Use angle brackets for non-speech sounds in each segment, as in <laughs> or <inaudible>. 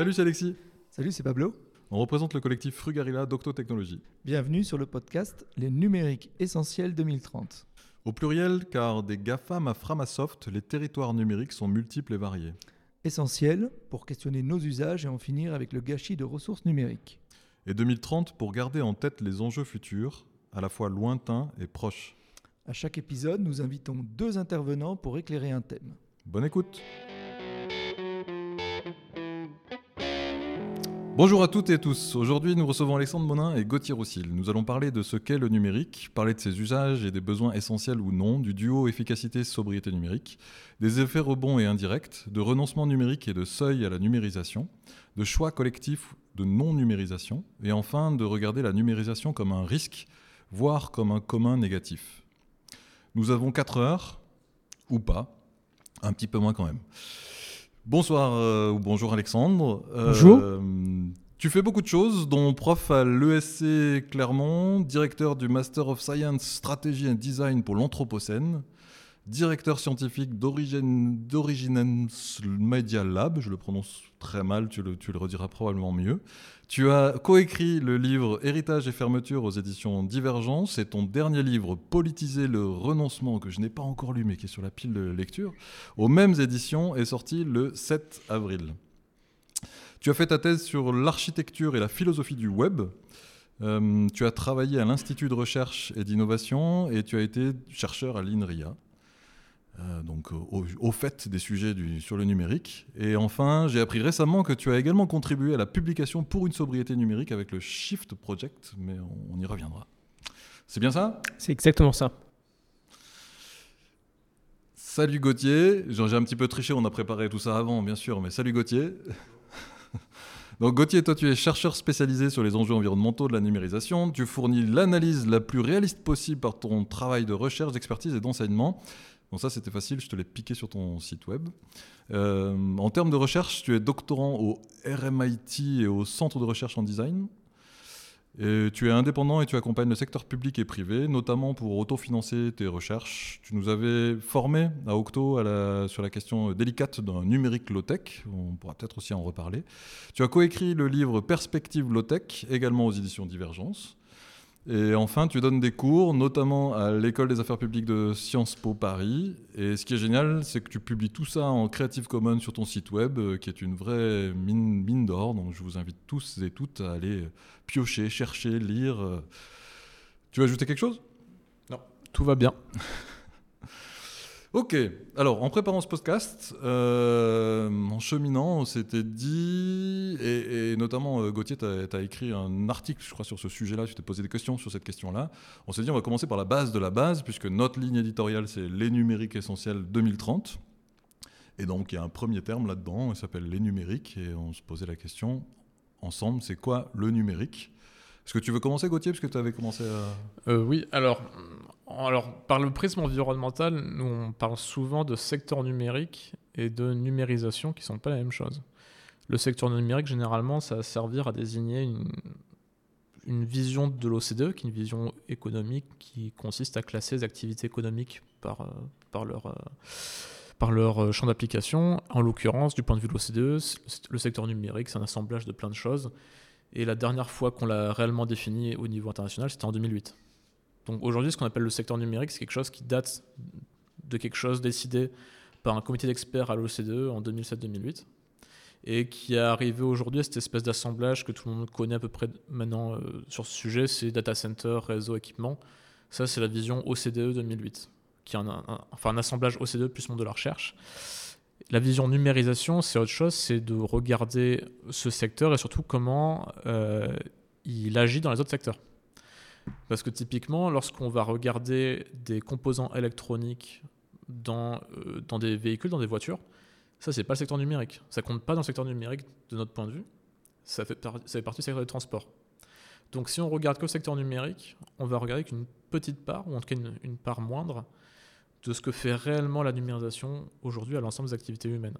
Salut, c'est Alexis. Salut, c'est Pablo. On représente le collectif Frugarilla d'Octotechnologie. Bienvenue sur le podcast Les numériques essentiels 2030. Au pluriel, car des GAFAM à Framasoft, les territoires numériques sont multiples et variés. Essentiels pour questionner nos usages et en finir avec le gâchis de ressources numériques. Et 2030 pour garder en tête les enjeux futurs, à la fois lointains et proches. À chaque épisode, nous invitons deux intervenants pour éclairer un thème. Bonne écoute Bonjour à toutes et tous. Aujourd'hui, nous recevons Alexandre Monin et Gauthier Roussil. Nous allons parler de ce qu'est le numérique, parler de ses usages et des besoins essentiels ou non, du duo efficacité-sobriété numérique, des effets rebonds et indirects, de renoncement numérique et de seuil à la numérisation, de choix collectifs de non-numérisation, et enfin de regarder la numérisation comme un risque, voire comme un commun négatif. Nous avons 4 heures, ou pas, un petit peu moins quand même. Bonsoir euh, ou bonjour Alexandre. Euh, bonjour. tu fais beaucoup de choses, dont prof à l'ESC Clermont, directeur du Master of Science Strategy and Design pour l'Anthropocène, directeur scientifique d'Originens Media Lab, je le prononce très mal, tu le, tu le rediras probablement mieux. Tu as coécrit le livre Héritage et fermeture aux éditions Divergence et ton dernier livre Politiser le renoncement, que je n'ai pas encore lu mais qui est sur la pile de lecture, aux mêmes éditions est sorti le 7 avril. Tu as fait ta thèse sur l'architecture et la philosophie du web. Euh, tu as travaillé à l'Institut de recherche et d'innovation et tu as été chercheur à l'INRIA. Euh, donc au, fait des sujets sur le numérique. Et enfin, j'ai appris récemment que tu as également contribué à la publication pour une sobriété numérique avec le Shift Project, mais on, y reviendra. C'est bien ça? C'est exactement ça. Salut Gauthier, j'ai un petit peu triché, on a préparé tout ça avant bien sûr, mais salut Gauthier. <laughs> Donc Gauthier, toi tu es chercheur spécialisé sur les enjeux environnementaux de la numérisation, tu fournis l'analyse la plus réaliste possible par ton travail de recherche, d'expertise et d'enseignement. Bon, ça, c'était facile, je te l'ai piqué sur ton site web. Euh, en termes de recherche, tu es doctorant au RMIT et au Centre de recherche en design. Et tu es indépendant et tu accompagnes le secteur public et privé, notamment pour autofinancer tes recherches. Tu nous avais formé à Octo sur la question délicate d'un numérique low-tech. On pourra peut-être aussi en reparler. Tu as coécrit le livre Perspective low-tech, également aux éditions Divergence. Et enfin, tu donnes des cours, notamment à l'École des affaires publiques de Sciences Po Paris. Et ce qui est génial, c'est que tu publies tout ça en Creative Commons sur ton site web, euh, qui est une vraie mine, mine d'or. Donc je vous invite tous et toutes à aller piocher, chercher, lire. Tu veux ajouter quelque chose? Non, tout va bien. Ok, alors en préparant ce podcast, euh, en cheminant, on s'était dit, et, notamment euh, Gauthier, tu as, écrit un article, je crois, sur ce sujet-là, tu t'es posé des questions sur cette question-là. On s'est dit, on va commencer par la base de la base, puisque notre ligne éditoriale, c'est les numériques essentiels 2030. Et donc, il y a un premier terme là-dedans, il s'appelle les numériques, et on se posait la question ensemble, c'est quoi le numérique? Est-ce que tu veux commencer, Gauthier, parce que tu avais commencé à... Euh, oui, alors, alors, par le prisme environnemental, nous, on parle souvent de secteur numérique et de numérisation qui ne sont pas la même chose. Le secteur numérique, généralement, ça va servir à désigner une, vision de l'OCDE, qui est une vision économique qui consiste à classer les activités économiques par, euh, par leur... Euh, par leur champ d'application. En l'occurrence, du point de vue de l'OCDE, le secteur numérique, c'est un assemblage de plein de choses et la dernière fois qu'on l'a réellement défini au niveau international, c'était en 2008. Donc aujourd'hui, ce qu'on appelle le secteur numérique, c'est quelque chose qui date de quelque chose décidé par un comité d'experts à l'OCDE en 2007-2008 et qui est arrivé aujourd'hui à cette espèce d'assemblage que tout le monde connaît à peu près maintenant euh, sur ce sujet, c'est data center, réseau, équipement. Ça, c'est la vision OCDE 2008, qui est un, enfin un assemblage OCDE plus monde de la recherche. La vision numérisation, c'est autre chose, c'est de regarder ce secteur et surtout comment euh, il agit dans les autres secteurs. Parce que typiquement, lorsqu'on va regarder des composants électroniques dans, euh, dans des véhicules, dans des voitures, ça, c'est pas le secteur numérique. Ça compte pas dans le secteur numérique de notre point de vue. Ça fait, partie du secteur du transport. Donc si on regarde que le secteur numérique, on va regarder qu'une petite part, ou en tout cas une part moindre, de ce que fait réellement la numérisation aujourd'hui à l'ensemble des activités humaines.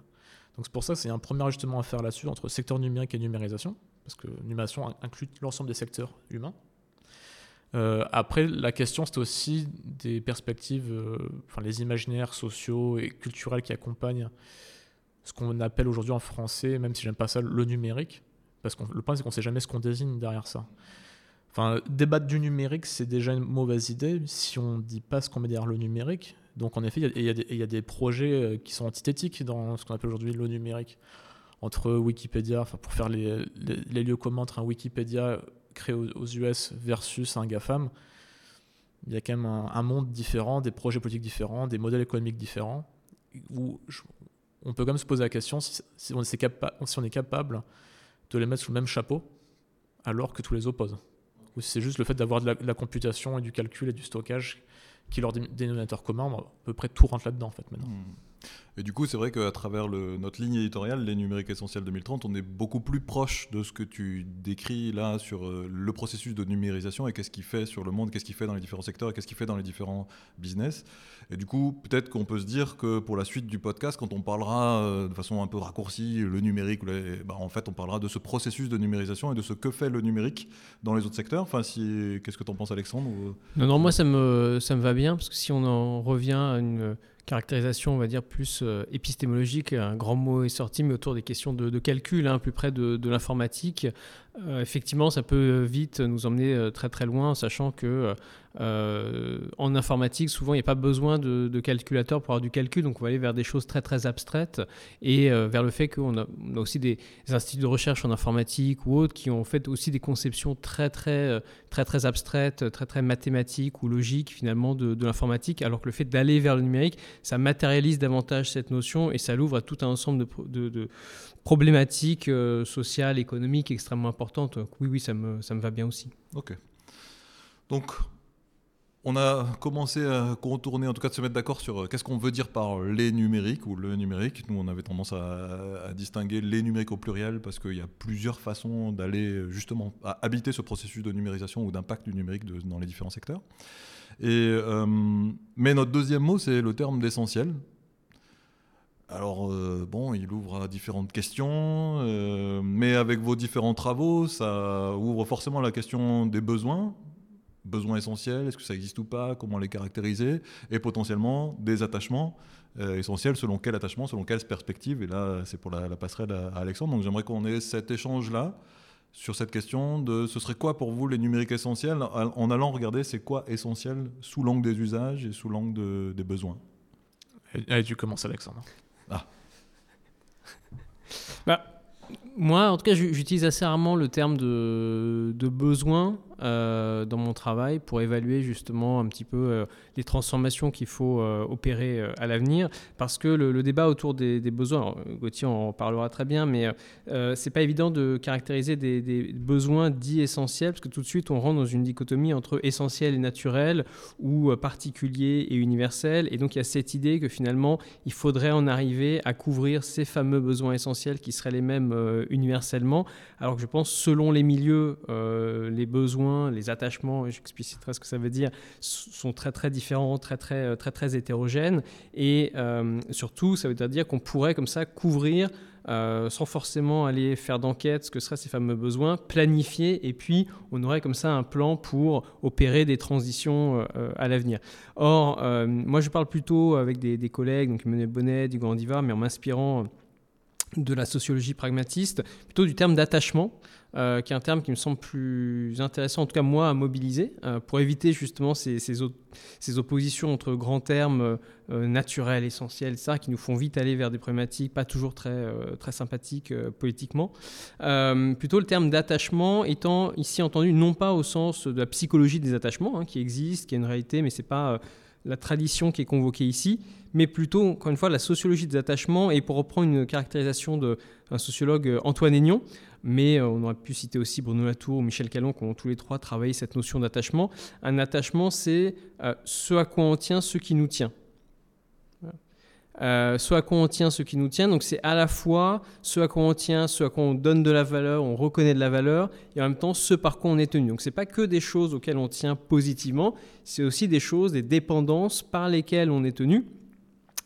Donc c'est pour ça que c'est un premier ajustement à faire là-dessus entre secteur numérique et numérisation, parce que numérisation inclut l'ensemble des secteurs humains. Euh, après, la question, c'est aussi des perspectives, euh, enfin les imaginaires sociaux et culturels qui accompagnent ce qu'on appelle aujourd'hui en français, même si j'aime pas ça, le numérique. Parce que le point, c'est qu'on sait jamais ce qu'on désigne derrière ça. Enfin, débattre du numérique, c'est déjà une mauvaise idée si on ne dit pas ce qu'on met derrière le numérique. Donc, en effet, il y, a des projets euh, qui sont antithétiques dans ce qu'on appelle aujourd'hui le numérique. Entre Wikipédia, enfin, pour faire les, les, lieux communs entre Wikipédia créé aux, US versus un GAFAM, il y a quand même un, monde différent, des projets politiques différents, des modèles économiques différents, où on peut quand même se poser la question si, si, on, est si on est capable de les mettre sous le même chapeau alors que tous les opposent. Ou c'est juste le fait d'avoir de, la computation et du calcul et du stockage qui leur dénominateur commun, à peu près tout rentre là-dedans en fait maintenant. Hmm. Et du coup, c'est vrai qu'à travers le, notre ligne éditoriale, les numériques essentiels 2030, on est beaucoup plus proche de ce que tu décris là sur euh, le processus de numérisation et qu'est-ce qu'il fait sur le monde, qu'est-ce qu'il fait dans les différents secteurs et qu'est-ce qu'il fait dans les différents business. Et du coup, peut-être qu'on peut se dire que pour la suite du podcast, quand on parlera euh, de façon un peu raccourcie le numérique, bah, en fait, on parlera de ce processus de numérisation et de ce que fait le numérique dans les autres secteurs. Enfin, si, qu'est-ce que tu en penses, Alexandre Non, non, moi ça me, ça me va bien parce que si on en revient à une caractérisation, on va dire, plus euh, épistémologique. Un grand mot est sorti, mais autour des questions de, calcul, hein, plus près de, de l'informatique. Euh, effectivement, ça peut vite nous emmener euh, très très loin, sachant que euh, en informatique, souvent, il n'y a pas besoin de, calculateur pour avoir du calcul, donc on va aller vers des choses très très abstraites et vers le fait qu'on a, aussi des, instituts de recherche en informatique ou autres qui ont fait aussi des conceptions très très très très abstraites, très très mathématiques ou logiques finalement de, l'informatique, alors que le fait d'aller vers le numérique, ça matérialise davantage cette notion et ça l'ouvre à tout un ensemble de, de problématiques sociales, économiques extrêmement importantes oui, oui, ça me, ça me va bien aussi. Ok. Donc, on a commencé à contourner, en tout cas de se mettre d'accord sur euh, qu'est-ce qu'on veut dire par les numériques ou le numérique. Nous, on avait tendance à, distinguer les numériques au pluriel parce qu'il y a plusieurs façons d'aller justement habiter ce processus de numérisation ou d'impact du numérique dans les différents secteurs. Et, euh, mais notre deuxième mot, c'est le terme d'essentiel. Alors, euh, bon, il ouvre à différentes questions, euh, mais avec vos différents travaux, ça ouvre forcément la question des besoins, besoins essentiels, est-ce que ça existe ou pas, comment les caractériser, et potentiellement des attachements euh, essentiels, selon quel attachement, selon quelle perspective, et là, c'est pour la, passerelle à, Alexandre, donc j'aimerais qu'on ait cet échange-là sur cette question de ce serait quoi pour vous les numériques essentiels, en allant regarder c'est quoi essentiel sous l'angle des usages et sous l'angle des besoins. Allez, tu commences Alexandre. Ah. bah, moi, en tout cas, j'utilise assez rarement le terme de, besoin euh, dans mon travail pour évaluer justement un petit peu euh, les transformations qu'il faut euh, opérer à l'avenir. Parce que le, débat autour des, besoins, Gauthier en parlera très bien, mais c'est pas évident de caractériser des, besoins dits essentiels, parce que tout de suite on rentre dans une dichotomie entre essentiel et naturel, ou particulier et universel. Et donc il y a cette idée que finalement il faudrait en arriver à couvrir ces fameux besoins essentiels qui seraient les mêmes universellement, alors que je pense selon les milieux, les besoins les attachements, j'expliciterai ce que ça veut dire, sont très très différents, très très euh, très très hétérogènes. Et euh, surtout, ça veut dire qu'on pourrait comme ça couvrir euh, sans forcément aller faire d'enquête ce que seraient ces fameux besoins, planifier, et puis on aurait comme ça un plan pour opérer des transitions à l'avenir. Or, moi je parle plutôt avec des, collègues, donc Emmanuel Bonnet, du Grand Diva, mais en m'inspirant de la sociologie pragmatiste, plutôt du terme d'attachement. Euh, qui est un terme qui me semble plus intéressant, en tout cas moi, à mobiliser, euh, pour éviter justement ces, ces, oppositions entre grands termes euh, naturels, essentiels, ça, qui nous font vite aller vers des problématiques pas toujours très, très sympathiques politiquement. plutôt le terme d'attachement étant ici entendu non pas au sens de la psychologie des attachements, hein, qui existe, qui est une réalité, mais c'est pas la tradition qui est convoquée ici, mais plutôt, encore une fois, la sociologie des attachements, et pour reprendre une caractérisation d'un sociologue Antoine Aignan, mais euh, on aurait pu citer aussi Bruno Latour ou Michel Calon qui ont tous les trois travaillé cette notion d'attachement. Un attachement, c'est euh, ce à quoi on tient, ce qui nous tient. Euh, ce à quoi on tient, ce qui nous tient. Donc c'est à la fois ce à quoi on tient, ce à quoi on donne de la valeur, on reconnaît de la valeur, et en même temps ce par quoi on est tenu. Donc c'est pas que des choses auxquelles on tient positivement, c'est aussi des choses, des dépendances par lesquelles on est tenu.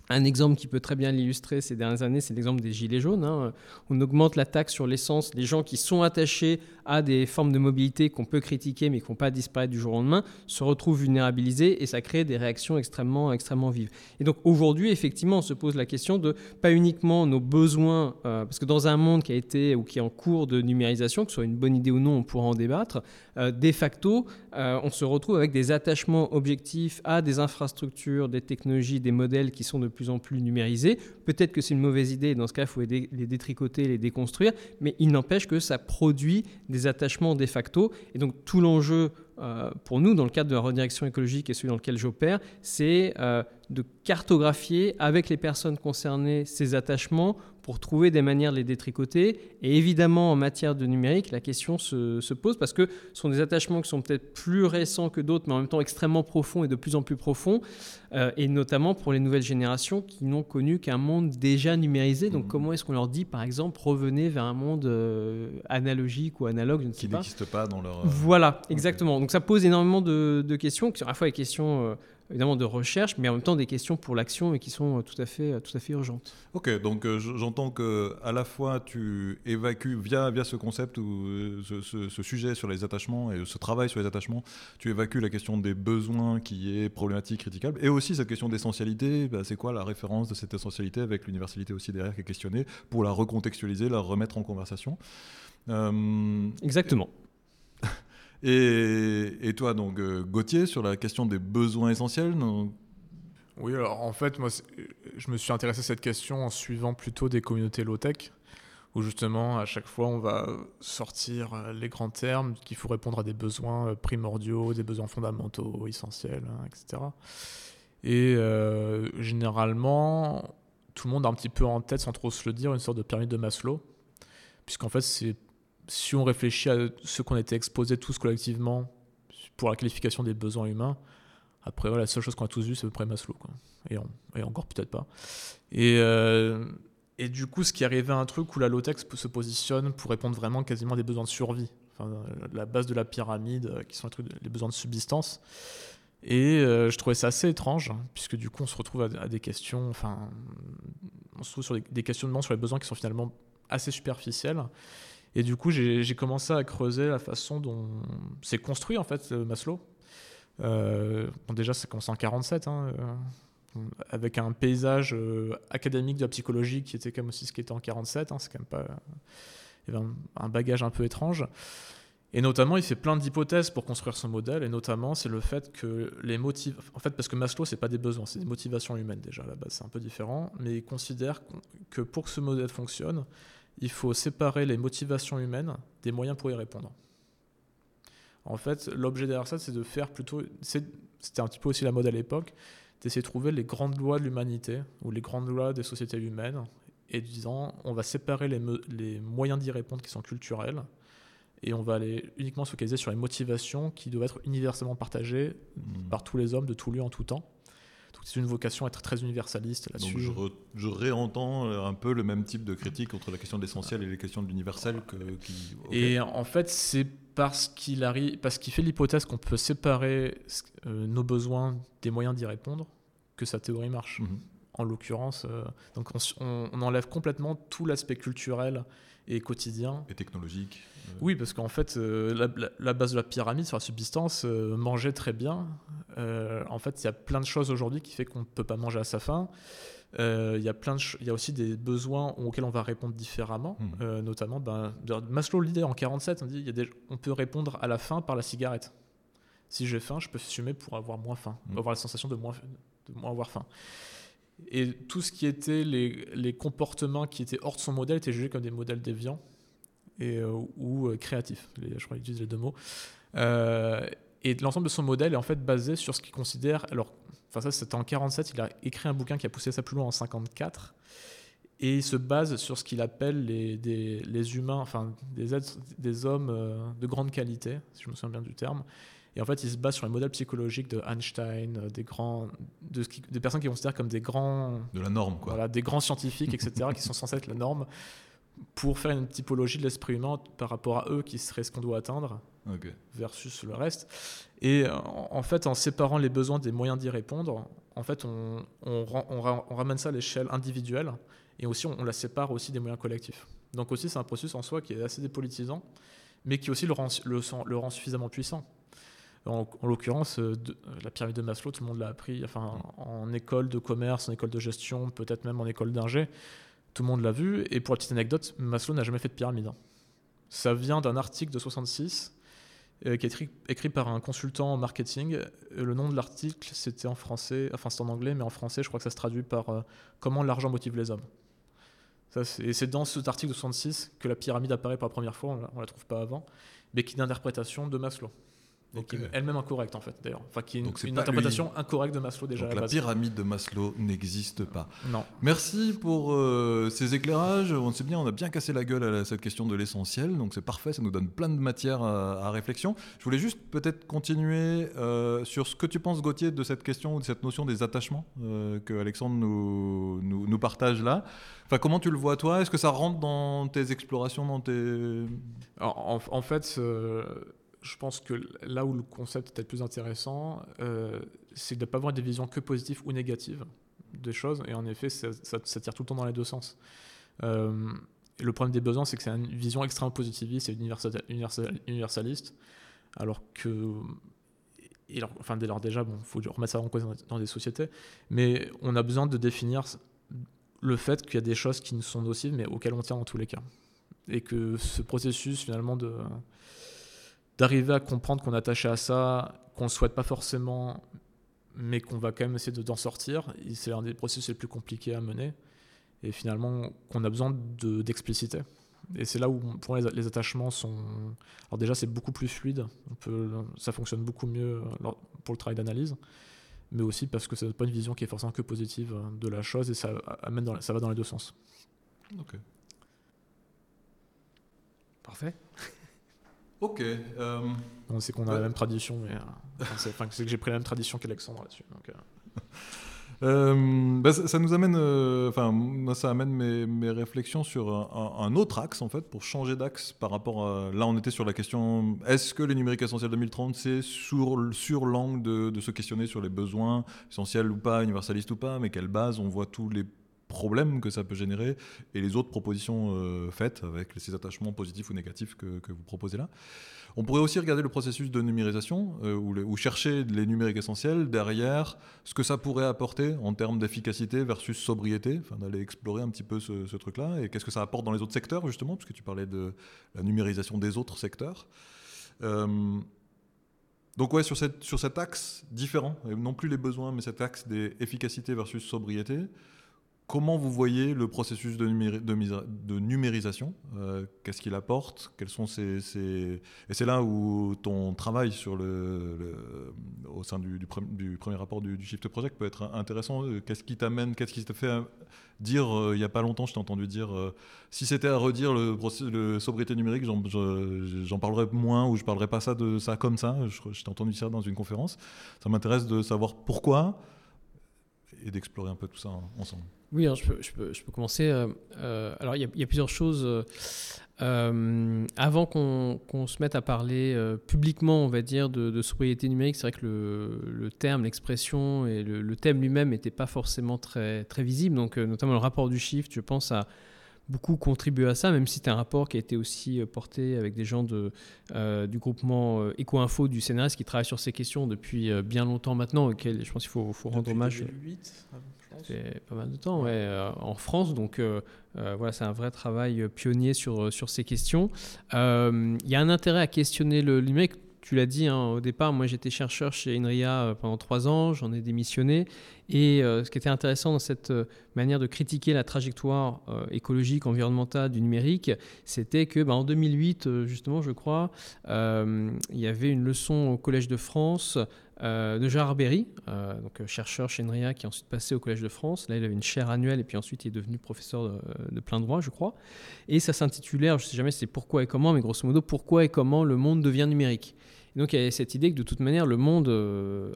Un exemple qui peut très bien l'illustrer ces dernières années, c'est l'exemple des gilets jaunes. hein. On augmente la taxe sur l'essence. Les gens qui sont attachés à des formes de mobilité qu'on peut critiquer mais qui vont pas disparaître du jour au lendemain se retrouvent vulnérabilisés et ça crée des réactions extrêmement, extrêmement vives. Et donc aujourd'hui, effectivement, on se pose la question de pas uniquement nos besoins, euh, parce que dans un monde qui a été ou qui est en cours de numérisation, que ce soit une bonne idée ou non, on pourra en débattre, euh, de facto, euh, on se retrouve avec des attachements objectifs à des infrastructures, des technologies, des modèles qui sont de plus en plus numérisés. Peut-être que c'est une mauvaise idée, dans ce cas, il faut les les détricoter, les déconstruire, mais il n'empêche que ça produit des attachements de facto. Et donc tout l'enjeu euh, pour nous, dans le cadre de la redirection écologique et celui dans lequel j'opère, c'est euh, de cartographier avec les personnes concernées ces attachements pour trouver des manières de les détricoter. Et évidemment, en matière de numérique, la question se, se pose parce que ce sont des attachements qui sont peut-être plus récents que d'autres, mais en même temps extrêmement profonds et de plus en plus profonds, euh, et notamment pour les nouvelles générations qui n'ont connu qu'un monde déjà numérisé. Donc Mhm. comment est-ce qu'on leur dit, par exemple, revenez vers un monde euh, analogique ou analogue, je ne sais Qui pas. n'existe pas dans leur. euh, Voilà, exactement. Donc ça pose énormément de, de questions, qui sont à la fois des questions évidemment de recherche, mais en même temps des questions pour l'action et qui sont euh, tout à fait, euh, tout à fait urgentes. Ok, donc euh, j'entends que à la fois tu évacues via via ce concept ou euh, ce, ce- ce sujet sur les attachements et ce travail sur les attachements, tu évacues la question des besoins qui est problématique, critiquable, et aussi cette question d'essentialité. bah, c'est quoi la référence de cette essentialité avec l'universalité aussi derrière qui est questionnée pour la recontextualiser, la remettre en conversation? Euh, Exactement. et, et toi donc euh, Gauthier sur la question des besoins essentiels. non Oui, alors en fait, moi, je me suis intéressé à cette question en suivant plutôt des communautés low-tech, où justement, à chaque fois, on va sortir euh, les grands termes qu'il faut répondre à des besoins euh, primordiaux, des besoins fondamentaux, essentiels, hein, etc. Et euh, généralement, tout le monde a un petit peu en tête, sans trop se le dire, une sorte de pyramide de Maslow, puisqu'en fait, c'est si on réfléchit à ce qu'on a été exposé tous collectivement pour la qualification des besoins humains, après, voilà, la seule chose qu'on a tous vu, c'est à peu près Maslow. Quoi. Et, encore peut-être pas. Et, euh, et du coup, ce qui arrivait à un truc où la low-tech se positionne pour répondre vraiment quasiment à des besoins de survie. Enfin, la base de la pyramide, euh, qui sont les, besoins de subsistance. Et euh, je trouvais ça assez étrange, hein, puisque du coup, on se retrouve à, à des questions, enfin, on se trouve sur des, des questionnements sur les besoins qui sont finalement assez superficiels. Et du coup, j'ai commencé à creuser la façon dont c'est construit, en fait, euh, Maslow. Euh, bon, déjà, ça commence en 47, hein, euh, avec un paysage académique de la psychologie qui était comme aussi ce qui était en 47. hein, c'est quand même pas. Il un, bagage un peu étrange. Et notamment, il fait plein d'hypothèses pour construire son modèle. Et notamment, c'est le fait que les motifs. En fait, parce que Maslow, c'est pas des besoins, c'est des motivations humaines déjà à la. C'est un peu différent. Mais il considère que pour que ce modèle fonctionne, il faut séparer les motivations humaines des moyens pour y répondre. En fait, l'objet derrière ça, c'est de faire plutôt. C'était un petit peu aussi la mode à l'époque, d'essayer de trouver les grandes lois de l'humanité ou les grandes lois des sociétés humaines et disant on va séparer les, les moyens d'y répondre qui sont culturels et on va aller uniquement se focaliser sur les motivations qui doivent être universellement partagées Hmm. par tous les hommes de tout lieu en tout temps. C'est une vocation à être très universaliste Donc là-dessus. je, re- je réentends euh, un peu le même type de critique entre la question de l'essentiel et les questions de l'universel que, qui. Et en fait, c'est parce qu'il arrive, parce qu'il fait l'hypothèse qu'on peut séparer euh, nos besoins des moyens d'y répondre que sa théorie marche. Mhm. En l'occurrence, euh, donc on enlève complètement tout l'aspect culturel et quotidien. Et technologique. Oui, parce qu'en fait, euh, la, la- la base de la pyramide sur la subsistance, euh, manger très bien. Euh, en fait, il y a plein de choses aujourd'hui qui fait qu'on ne peut pas manger à sa faim. Euh, Il y a plein de y a aussi des besoins auxquels on va répondre différemment. Euh, notamment ben, Maslow l'idée en 47, on dit y a des- on peut répondre à la faim par la cigarette. Si j'ai faim, je peux fumer pour avoir moins faim, Mhm. avoir la sensation de moins, de moins avoir faim. Et tout ce qui était les, les comportements qui étaient hors de son modèle étaient jugés comme des modèles déviants et, euh, ou euh, créatifs. Les- je crois qu'ils utilisent les deux mots. Euh, et l'ensemble de son modèle est en fait basé sur ce qu'il considère. Alors, enfin ça c'était en 47. Il a écrit un bouquin qui a poussé ça plus loin en 54. Et il se base sur ce qu'il appelle les, des- les humains, enfin des, êtres, des hommes euh, de grande qualité, si je me souviens bien du terme. Et en fait, il se base sur les modèles psychologiques de Einstein, euh, des grands, de ce qui- des personnes qui considèrent comme des grands De la norme, quoi. voilà, des grands scientifiques, etc., qui sont censés être la norme, pour faire une typologie de l'esprit humain par rapport à eux qui serait ce qu'on doit atteindre versus le reste. Et en, en fait, en séparant les besoins des moyens d'y répondre, en fait, on, on, on, ramène ça à l'échelle individuelle et aussi on, la sépare aussi des moyens collectifs. Donc aussi, c'est un processus en soi qui est assez dépolitisant, mais qui aussi le rend, le, le rend suffisamment puissant. En, l'occurrence, euh, la pyramide de Maslow, tout le monde l'a appris enfin, en école de commerce, en école de gestion, peut-être même en école d'ingé. Tout le monde l'a vu. Et pour la petite anecdote, Maslow n'a jamais fait de pyramide. Hein. Ça vient d'un article de 66 euh, qui est écrit, écrit, par un consultant en marketing. Euh, le nom de l'article, c'était en français, enfin c'est en anglais, mais en français, je crois que ça se traduit par Comment l'argent motive les hommes. et c'est dans cet article de 66 que la pyramide apparaît pour la première fois, on ne la trouve pas avant, mais qui est une interprétation de Maslow qui est elle-même incorrecte en fait d'ailleurs. Enfin, qui est une, interprétation incorrecte de Maslow déjà. Donc la, pyramide de Maslow n'existe pas. Non. Merci pour euh, ces éclairages. On sait bien, on a bien cassé la gueule à cette question de l'essentiel, donc c'est parfait, ça nous donne plein de matière à, réflexion. Je voulais juste peut-être continuer euh, sur ce que tu penses Gauthier de cette question ou de cette notion des attachements euh, que Alexandre nous, nous, partage là. Enfin, comment tu le vois toi? Est-ce que ça rentre dans tes explorations, dans tes... En, en, fait je pense que là où le concept est le plus intéressant, euh, c'est de ne pas avoir des visions que positives ou négatives des choses. Et en effet, ça, tire tout le temps dans les deux sens. Euh, le problème des besoins, c'est que c'est une vision extrêmement positiviste et universaliste. Alors que. enfin, dès lors, déjà, il bon, faut remettre ça en cause dans des sociétés. Mais on a besoin de définir le fait qu'il y a des choses qui ne sont nocives, mais auxquelles on tient dans tous les cas. Et que ce processus, finalement, de d'arriver à comprendre qu'on est attaché à ça, qu'on ne souhaite pas forcément, mais qu'on va quand même essayer d'en sortir. C'est un des processus les plus compliqués à mener. Et finalement, qu'on a besoin d'expliciter. et c'est là où, pour les, les, attachements sont. Alors, déjà, c'est beaucoup plus fluide. On peut, ça fonctionne beaucoup mieux pour le travail d'analyse. Mais aussi parce que ce n'est pas une vision qui est forcément que positive de la chose et ça, amène dans, ça va dans les deux sens. Ok. Parfait. Ok. Euh... c'est qu'on a la même tradition, mais euh, c'est que j'ai pris la même tradition qu'Alexandre là-dessus. Donc, euh. <laughs> Euh, bah, ça, nous amène, enfin, moi, ça amène mes, mes réflexions sur un, autre axe, en fait, pour changer d'axe par rapport à. Là, on était sur la question est-ce que les numériques essentiels 2030, c'est sur, sur l'angle de, de, se questionner sur les besoins essentiels ou pas, universalistes ou pas, mais quelle base on voit tous les problèmes que ça peut générer et les autres propositions euh, faites avec ces attachements positifs ou négatifs que, vous proposez là. On pourrait aussi regarder le processus de numérisation euh, ou, chercher les numériques essentiels derrière ce que ça pourrait apporter en termes d'efficacité versus sobriété, enfin, d'aller explorer un petit peu ce, truc-là et qu'est-ce que ça apporte dans les autres secteurs justement, puisque tu parlais de la numérisation des autres secteurs. Euh, donc ouais, sur, cet axe différent, non plus les besoins, mais cet axe des efficacité versus sobriété, Comment vous voyez le processus de, numérisation euh, Qu'est-ce qu'il apporte Quels sont ses, Et c'est là où ton travail au sein du, premier rapport du, Shift Project peut être intéressant. Qu'est-ce qui t'amène Qu'est-ce qui te fait dire euh, Il n'y a pas longtemps, je t'ai entendu dire euh, si c'était à redire le, sobriété numérique, j'en parlerais moins ou je parlerais pas ça de ça comme ça. Je, je t'ai entendu dire ça dans une conférence. Ça m'intéresse de savoir pourquoi et d'explorer un peu tout ça ensemble. Oui, je, peux, je, peux, je, peux, commencer. Euh, euh, alors, il y, a plusieurs choses. Euh, avant qu'on se mette à parler publiquement, on va dire, de, sobriété numérique, c'est vrai que le, le terme, l'expression et le, thème lui-même n'était pas forcément très, très visible. Donc, notamment le rapport du Shift, je pense, à beaucoup contribué à ça, même si c'est un rapport qui a été aussi porté avec des gens de, du groupement Eco-Info du CNRS qui travaillent sur ces questions depuis bien longtemps maintenant, auxquels je pense qu'il faut, faut rendre hommage. 2008, fait pas mal de temps, ouais, euh, en France. Donc euh, euh, voilà, c'est un vrai travail pionnier sur, sur ces questions. Il y a un intérêt à questionner le numérique. Tu l'as dit hein, au départ, moi j'étais chercheur chez INRIA pendant trois ans, j'en ai démissionné. Et ce qui était intéressant dans cette manière de critiquer la trajectoire écologique, environnementale du numérique, c'était que bah, en 2008, justement, je crois, il y avait une leçon au Collège de France euh, de Gérard Berry, euh, donc euh, chercheur chez NRIA qui est ensuite passé au Collège de France. Là, il avait une chaire annuelle et puis ensuite il est devenu professeur de, plein droit, je crois. Et ça s'intitulait, je ne sais jamais c'est pourquoi et comment, mais grosso modo, pourquoi et comment le monde devient numérique. Et donc il y avait cette idée que de toute manière, le monde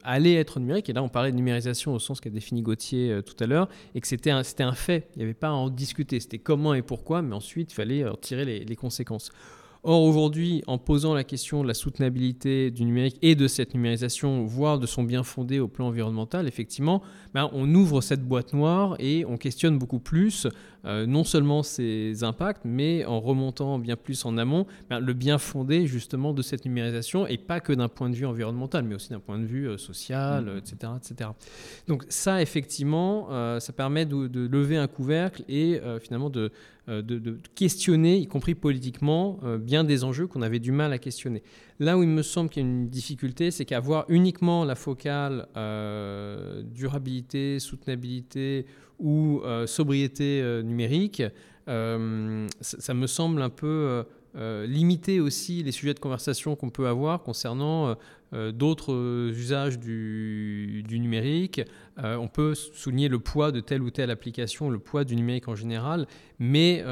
allait être numérique. Et là, on parlait de numérisation au sens qu'a défini Gauthier tout à l'heure, et que c'était un, fait. Il n'y avait pas à en discuter. C'était comment et pourquoi, mais ensuite, il fallait tirer les, les conséquences. Or, aujourd'hui, en posant la question de la soutenabilité du numérique et de cette numérisation, voire de son bien fondé au plan environnemental, effectivement, ben, on ouvre cette boîte noire et on questionne beaucoup plus euh, non seulement ses impacts, mais en remontant bien plus en amont ben, le bien fondé justement de cette numérisation et pas que d'un point de vue environnemental, mais aussi d'un point de vue euh, social, etc., mmh. etc. Donc ça, effectivement, euh, ça permet de, lever un couvercle et finalement de, de, questionner, y compris politiquement, bien des enjeux qu'on avait du mal à questionner. Là où il me semble qu'il y a une difficulté, c'est qu'avoir uniquement la focale durabilité, soutenabilité ou euh, sobriété euh, numérique, euh, ça, me semble un peu limiter aussi les sujets de conversation qu'on peut avoir concernant d'autres usages du, numérique. on peut souligner le poids de telle ou telle application, le poids du numérique en général, mais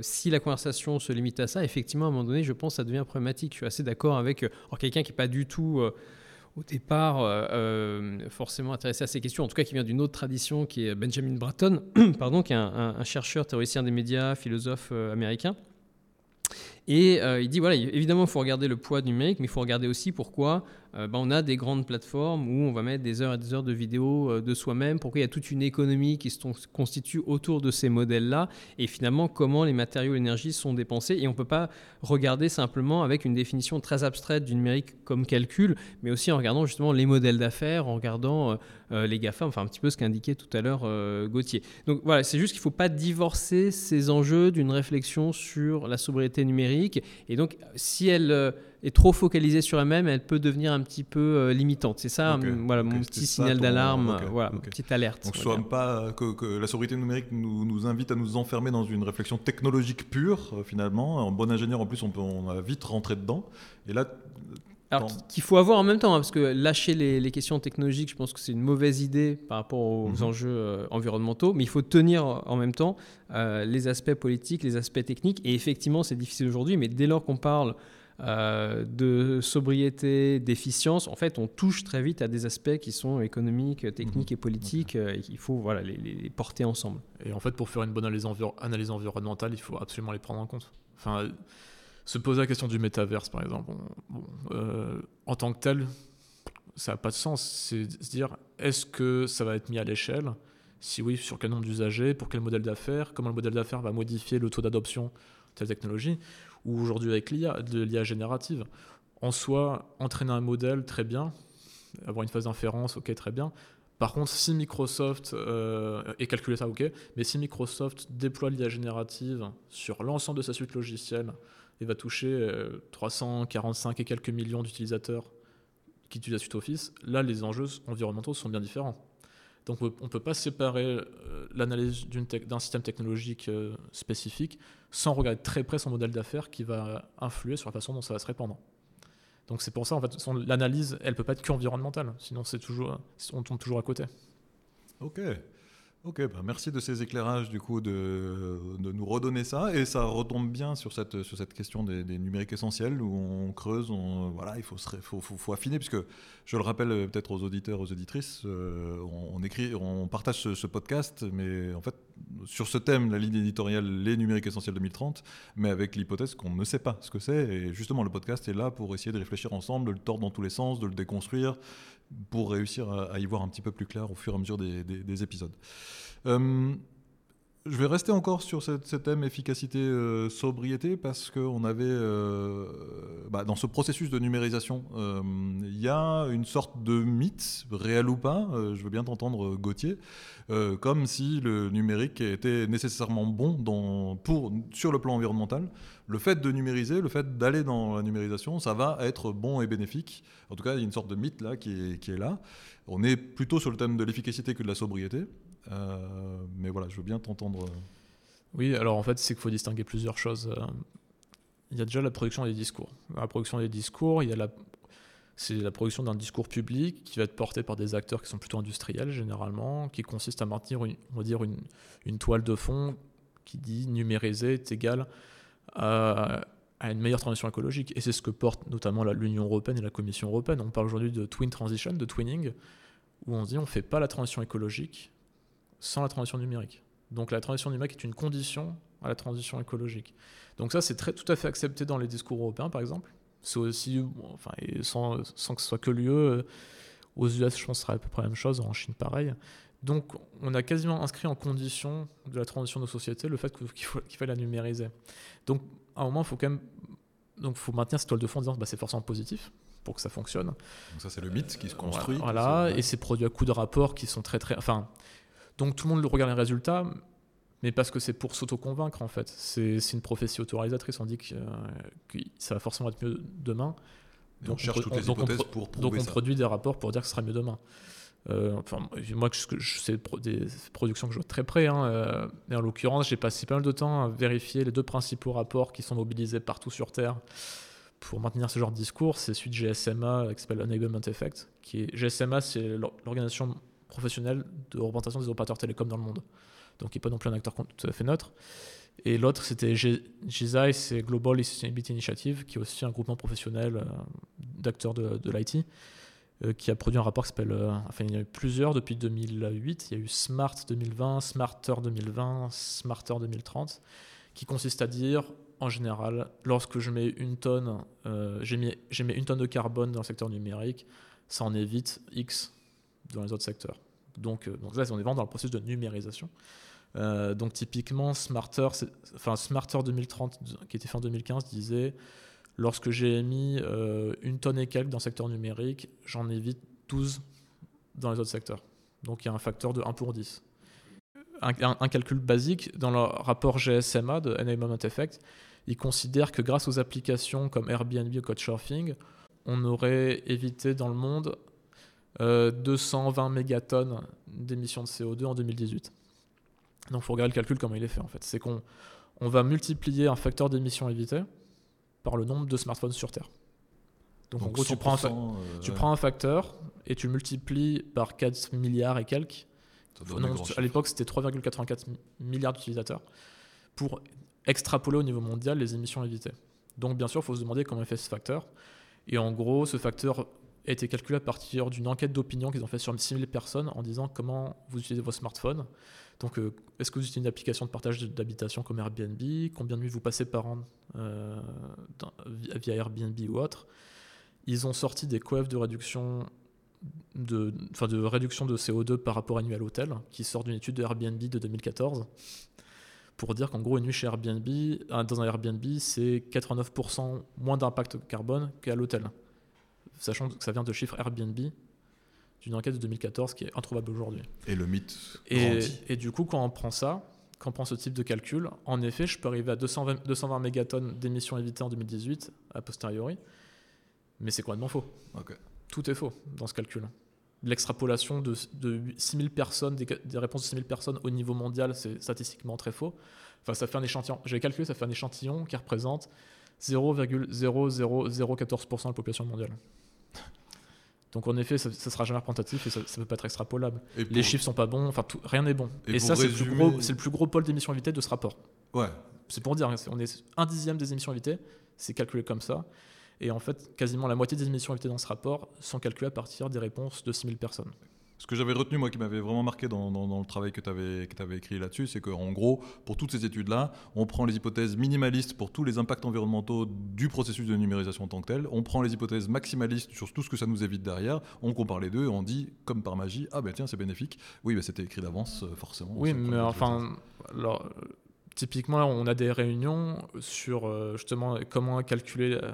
si la conversation se limite à ça, effectivement, à un moment donné, je pense que ça devient problématique. Je suis assez d'accord avec quelqu'un qui n'est pas du tout au départ euh, euh, forcément intéressé à ces questions, en tout cas qui vient d'une autre tradition, qui est Benjamin Bratton, <clears throat> pardon, qui est un, chercheur théoricien des médias, philosophe euh, américain. Et il dit, voilà, évidemment, il faut regarder le poids numérique, mais il faut regarder aussi pourquoi euh, bah, on a des grandes plateformes où on va mettre des heures et des heures de vidéos euh, de soi-même, pourquoi il y a toute une économie qui se constitue autour de ces modèles-là, et finalement comment les matériaux et l'énergie sont dépensés. Et on ne peut pas regarder simplement avec une définition très abstraite du numérique comme calcul, mais aussi en regardant justement les modèles d'affaires, en regardant euh, les GAFA, enfin un petit peu ce qu'indiquait tout à l'heure Gauthier. Donc voilà, c'est juste qu'il ne faut pas divorcer ces enjeux d'une réflexion sur la sobriété numérique. Et donc si elle est trop focalisée sur elle-même, elle peut devenir un petit peu euh, limitante. C'est ça, voilà, mon petit signal d'alarme, voilà, petite alerte. Donc, soit pas que, la sobriété numérique nous, nous, invite à nous enfermer dans une réflexion technologique pure, euh, finalement. En bon ingénieur, en plus, on, peut, on a vite rentré dedans. Et là, alors qu'il faut avoir en même temps, hein, parce que lâcher les, questions technologiques, je pense que c'est une mauvaise idée par rapport aux mhm. enjeux euh, environnementaux, mais il faut tenir en même temps les aspects politiques, les aspects techniques, et effectivement c'est difficile aujourd'hui, mais dès lors qu'on parle euh, de sobriété, d'efficience, en fait, on touche très vite à des aspects qui sont économiques, techniques et politiques, euh, et qu'il faut voilà, les, porter ensemble. Et en fait, pour faire une bonne analyse, environnementale, il faut absolument les prendre en compte. Enfin, se poser la question du métaverse, par exemple, euh, en tant que tel, ça n'a pas de sens. C'est se dire, est-ce que ça va être mis à l'échelle? Si oui, sur quel nombre d'usagers? Pour quel modèle d'affaires? Comment le modèle d'affaires va modifier le taux d'adoption de telle technologie? Ou aujourd'hui avec l'IA, de l'IA générative. En soi, entraîner un modèle, très bien. Avoir une phase d'inférence, ok, très bien. Par contre, si Microsoft, euh, et calculer ça, ok, mais si Microsoft déploie l'IA générative sur l'ensemble de sa suite logicielle et va toucher 345 euh, et quelques millions d'utilisateurs qui utilisent la suite Office, là, les enjeux environnementaux sont bien différents. Donc on ne peut pas séparer euh, l'analyse d'un système technologique euh, spécifique sans regarder très près son modèle d'affaires qui va influer sur la façon dont ça va se répandre. Donc c'est pour ça, en fait, l'analyse, elle peut pas être qu'environnementale, sinon c'est toujours, on tombe toujours à côté. Ok. Ok, bah merci de ces éclairages, du coup, de, de, nous redonner ça. Et ça retombe bien sur cette, sur cette question des, numériques essentiels, où on creuse, on, voilà, il faut, se, faut, faut, affiner, puisque je le rappelle euh, peut-être aux auditeurs, aux auditrices, euh, on, écrit, on partage ce, podcast, mais en fait, sur ce thème, la ligne éditoriale, les numériques essentiels 2030, mais avec l'hypothèse qu'on ne sait pas ce que c'est. Et justement, le podcast est là pour essayer de réfléchir ensemble, de le tordre dans tous les sens, de le déconstruire, pour réussir à, y voir un petit peu plus clair au fur et à mesure des, épisodes. Euh, je vais rester encore sur ce, thème efficacité-sobriété euh, parce qu'on avait, euh, bah, dans ce processus de numérisation, il y a une sorte de mythe, réel ou pas, je veux bien t'entendre Gauthier, comme si le numérique était nécessairement bon pour, sur le plan environnemental le fait de numériser, le fait d'aller dans la numérisation, ça va être bon et bénéfique. En tout cas, il y a une sorte de mythe là qui est, là. On est plutôt sur le thème de l'efficacité que de la sobriété. Euh, mais voilà, je veux bien t'entendre. Euh. Oui, alors en fait, c'est qu'il faut distinguer plusieurs choses. Euh, il y a déjà la production des discours. La production des discours, il y a la c'est la production d'un discours public qui va être porté par des acteurs qui sont plutôt industriels généralement, qui consiste à maintenir on va dire une, une toile de fond qui dit numériser est égal à, une meilleure transition écologique. Et c'est ce que porte notamment l'Union européenne et la Commission européenne. On parle aujourd'hui de twin transition, de twinning, où on dit on ne fait pas la transition écologique sans la transition numérique. Donc la transition numérique est une condition à la transition écologique. Donc ça, c'est tout à fait accepté dans les discours européens, par exemple. C'est aussi, enfin, sans, sans que ce soit que lieu, aux US, je pense que ce sera à peu près la même chose, en Chine, pareil. Donc, on a quasiment inscrit en condition de la transition de nos sociétés le fait qu'il faut, qu'il la numériser. Donc, à un moment, il faut quand même donc, faut maintenir cette toile de fond en disant bah, c'est forcément positif pour que ça fonctionne. Donc, ça, c'est le mythe qui se construit. Voilà, et c'est produit à coups de rapports qui sont très, très. Enfin, donc, tout le monde regarde les résultats, mais parce que c'est pour s'auto-convaincre, en fait. C'est, une prophétie autorisatrice. On dit que, que, ça va forcément être mieux demain. Donc, on cherche toutes les hypothèses pour prouver Donc, on produit des rapports pour dire que ce sera mieux demain. Euh, enfin, moi, sais des productions que je vois très près. Hein, euh, et en l'occurrence, j'ai passé pas mal de temps à vérifier les deux principaux rapports qui sont mobilisés partout sur Terre pour maintenir ce genre de discours. C'est celui de GSMA qui s'appelle Enablement Effect. GSMA, c'est l'organisation professionnelle de représentation des opérateurs télécoms dans le monde. Donc, il n'est pas non plus un acteur tout à fait neutre. Et l'autre, c'était GISAI, c'est Global Sustainability Initiative, qui est aussi un groupement professionnel euh, d'acteurs de, l'IT euh, qui a produit un rapport qui s'appelle. Euh, enfin, il y en a eu plusieurs depuis 2008. Il y a eu Smart 2020, Smarter 2020, Smarter 2030, qui consiste à dire, en général, lorsque je mets une tonne, euh, j'ai mis, mis, une tonne de carbone dans le secteur numérique, ça en évite X dans les autres secteurs. Donc, là, on est vraiment dans le processus de numérisation. donc typiquement, Smarter, enfin, Smarter 2030, qui était fait en 2015, disait Lorsque j'ai émis euh, une tonne et quelques dans le secteur numérique, j'en évite 12 dans les autres secteurs. Donc il y a un facteur de 1 pour 10. Un, calcul basique, dans le rapport GSMA de Enablement Effect, il considère que grâce aux applications comme Airbnb ou Couchsurfing, on aurait évité dans le monde 220 euh, mégatonnes d'émissions de CO2 en 2018. Donc il faut regarder le calcul comment il est fait en fait. C'est qu'on on va multiplier un facteur d'émissions évitées par le nombre de smartphones sur Terre. Donc, en gros, tu prends, un euh, tu prends un facteur et tu multiplies par 4 milliards et quelques. à l'époque, c'était 3,84 milliards d'utilisateurs pour extrapoler au niveau mondial les émissions évitées. Donc, bien sûr, il faut se demander comment est fait ce facteur. Et en gros, ce facteur a été calculé à partir d'une enquête d'opinion qu'ils ont fait sur 6000 personnes en disant comment vous utilisez vos smartphones. Donc, euh, est-ce que vous utilisez une application de partage d'habitation comme Airbnb? Combien de nuits vous passez par an euh, via Airbnb ou autre? Ils ont sorti des coefs de réduction de, de réduction de CO2 par rapport à l'hôtel, qui sort d'une étude de Airbnb de 2014, pour dire qu'en gros, une nuit chez Airbnb, dans un Airbnb, c'est 89% moins d'impact carbone qu'à l'hôtel. Sachant que ça vient de chiffres Airbnb, d'une enquête de 2014 qui est introuvable aujourd'hui. Et le mythe et, et, du coup, quand on prend ça, quand on prend ce type de calcul, en effet, je peux arriver à 220, 220 mégatonnes d'émissions évitées en 2018, a posteriori, mais c'est complètement faux. Tout est faux dans ce calcul. L'extrapolation de, de 6000 personnes, des, des, réponses de 6000 personnes au niveau mondial, c'est statistiquement très faux. Enfin, ça fait un échantillon. J'ai calculé, ça fait un échantillon qui représente 0,0014% de la population mondiale. Donc en effet, ça, ne sera jamais représentatif et ça, ne peut pas être extrapolable. Les chiffres sont pas bons, enfin rien n'est bon. Et, ça, c'est le, plus gros pôle d'émissions évitées de ce rapport. Ouais. C'est pour dire, on est un dixième des émissions évitées, c'est calculé comme ça. Et en fait, quasiment la moitié des émissions évitées dans ce rapport sont calculées à partir des réponses de 6000 personnes. Ce que j'avais retenu, moi, qui m'avait vraiment marqué dans, le travail que tu avais, avais, écrit là-dessus, c'est qu'en gros, pour toutes ces études-là, on prend les hypothèses minimalistes pour tous les impacts environnementaux du processus de numérisation en tant que tel, on prend les hypothèses maximalistes sur tout ce que ça nous évite derrière, on compare les deux et on dit, comme par magie, ah ben tiens, c'est bénéfique. Oui, ben, c'était écrit d'avance, euh, forcément. Oui, mais enfin, alors, typiquement, on a des réunions sur euh, justement comment calculer euh,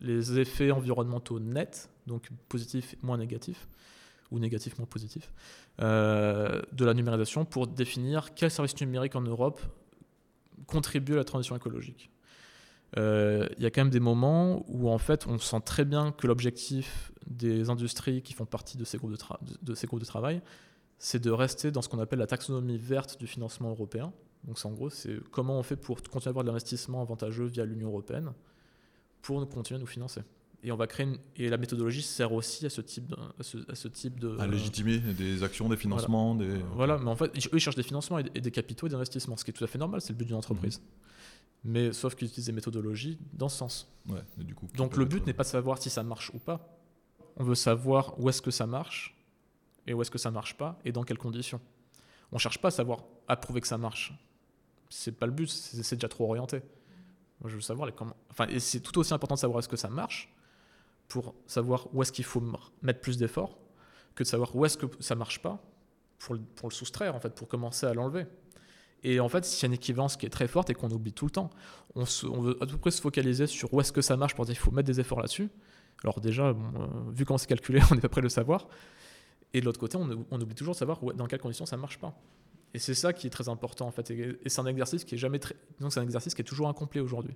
les effets environnementaux nets, donc positifs moins négatifs ou négatif, moins positif, euh, de la numérisation pour définir quel service numérique en Europe contribue à la transition écologique. Euh, il y a quand même des moments où en fait on sent très bien que l'objectif des industries qui font partie de ces groupes de, de, ces groupes de travail, c'est de rester dans ce qu'on appelle la taxonomie verte du financement européen. Donc en gros, c'est comment on fait pour continuer à avoir de l'investissement avantageux via l'Union européenne pour continuer à nous financer et on va créer et la méthodologie sert aussi à ce type de, à ce, type de à légitimer des actions des financements voilà. des voilà mais en fait eux ils cherchent des financements et des capitaux et des investissements ce qui est tout à fait normal c'est le but d'une entreprise mhm. mais sauf qu'ils utilisent des méthodologies dans ce sens ouais, du coup, donc le but n'est pas de savoir si ça marche ou pas on veut savoir où est-ce que ça marche et où est-ce que ça marche pas et dans quelles conditions on cherche pas à savoir à prouver que ça marche c'est pas le but, c'est c'est déjà trop orienté. Moi, je veux savoir les comment. Enfin, et c'est tout aussi important de savoir est-ce que ça marche pour savoir où est-ce qu'il faut mettre plus d'efforts que de savoir où est-ce que ça marche pas pour le, pour le soustraire en fait, pour commencer à l'enlever. Et en fait, s'il y a une équivalence qui est très forte et qu'on oublie tout le temps, on, veut à tout près se focaliser sur où est-ce que ça marche pour dire qu'il faut mettre des efforts là-dessus. Alors déjà, euh, vu comment c'est calculé, <laughs> on est pas près de le savoir. Et de l'autre côté, on, oublie toujours de savoir dans quelles conditions ça marche pas. Et c'est ça qui est très important en fait. Et, c'est un exercice qui est jamais donc c'est un exercice qui est toujours incomplet aujourd'hui.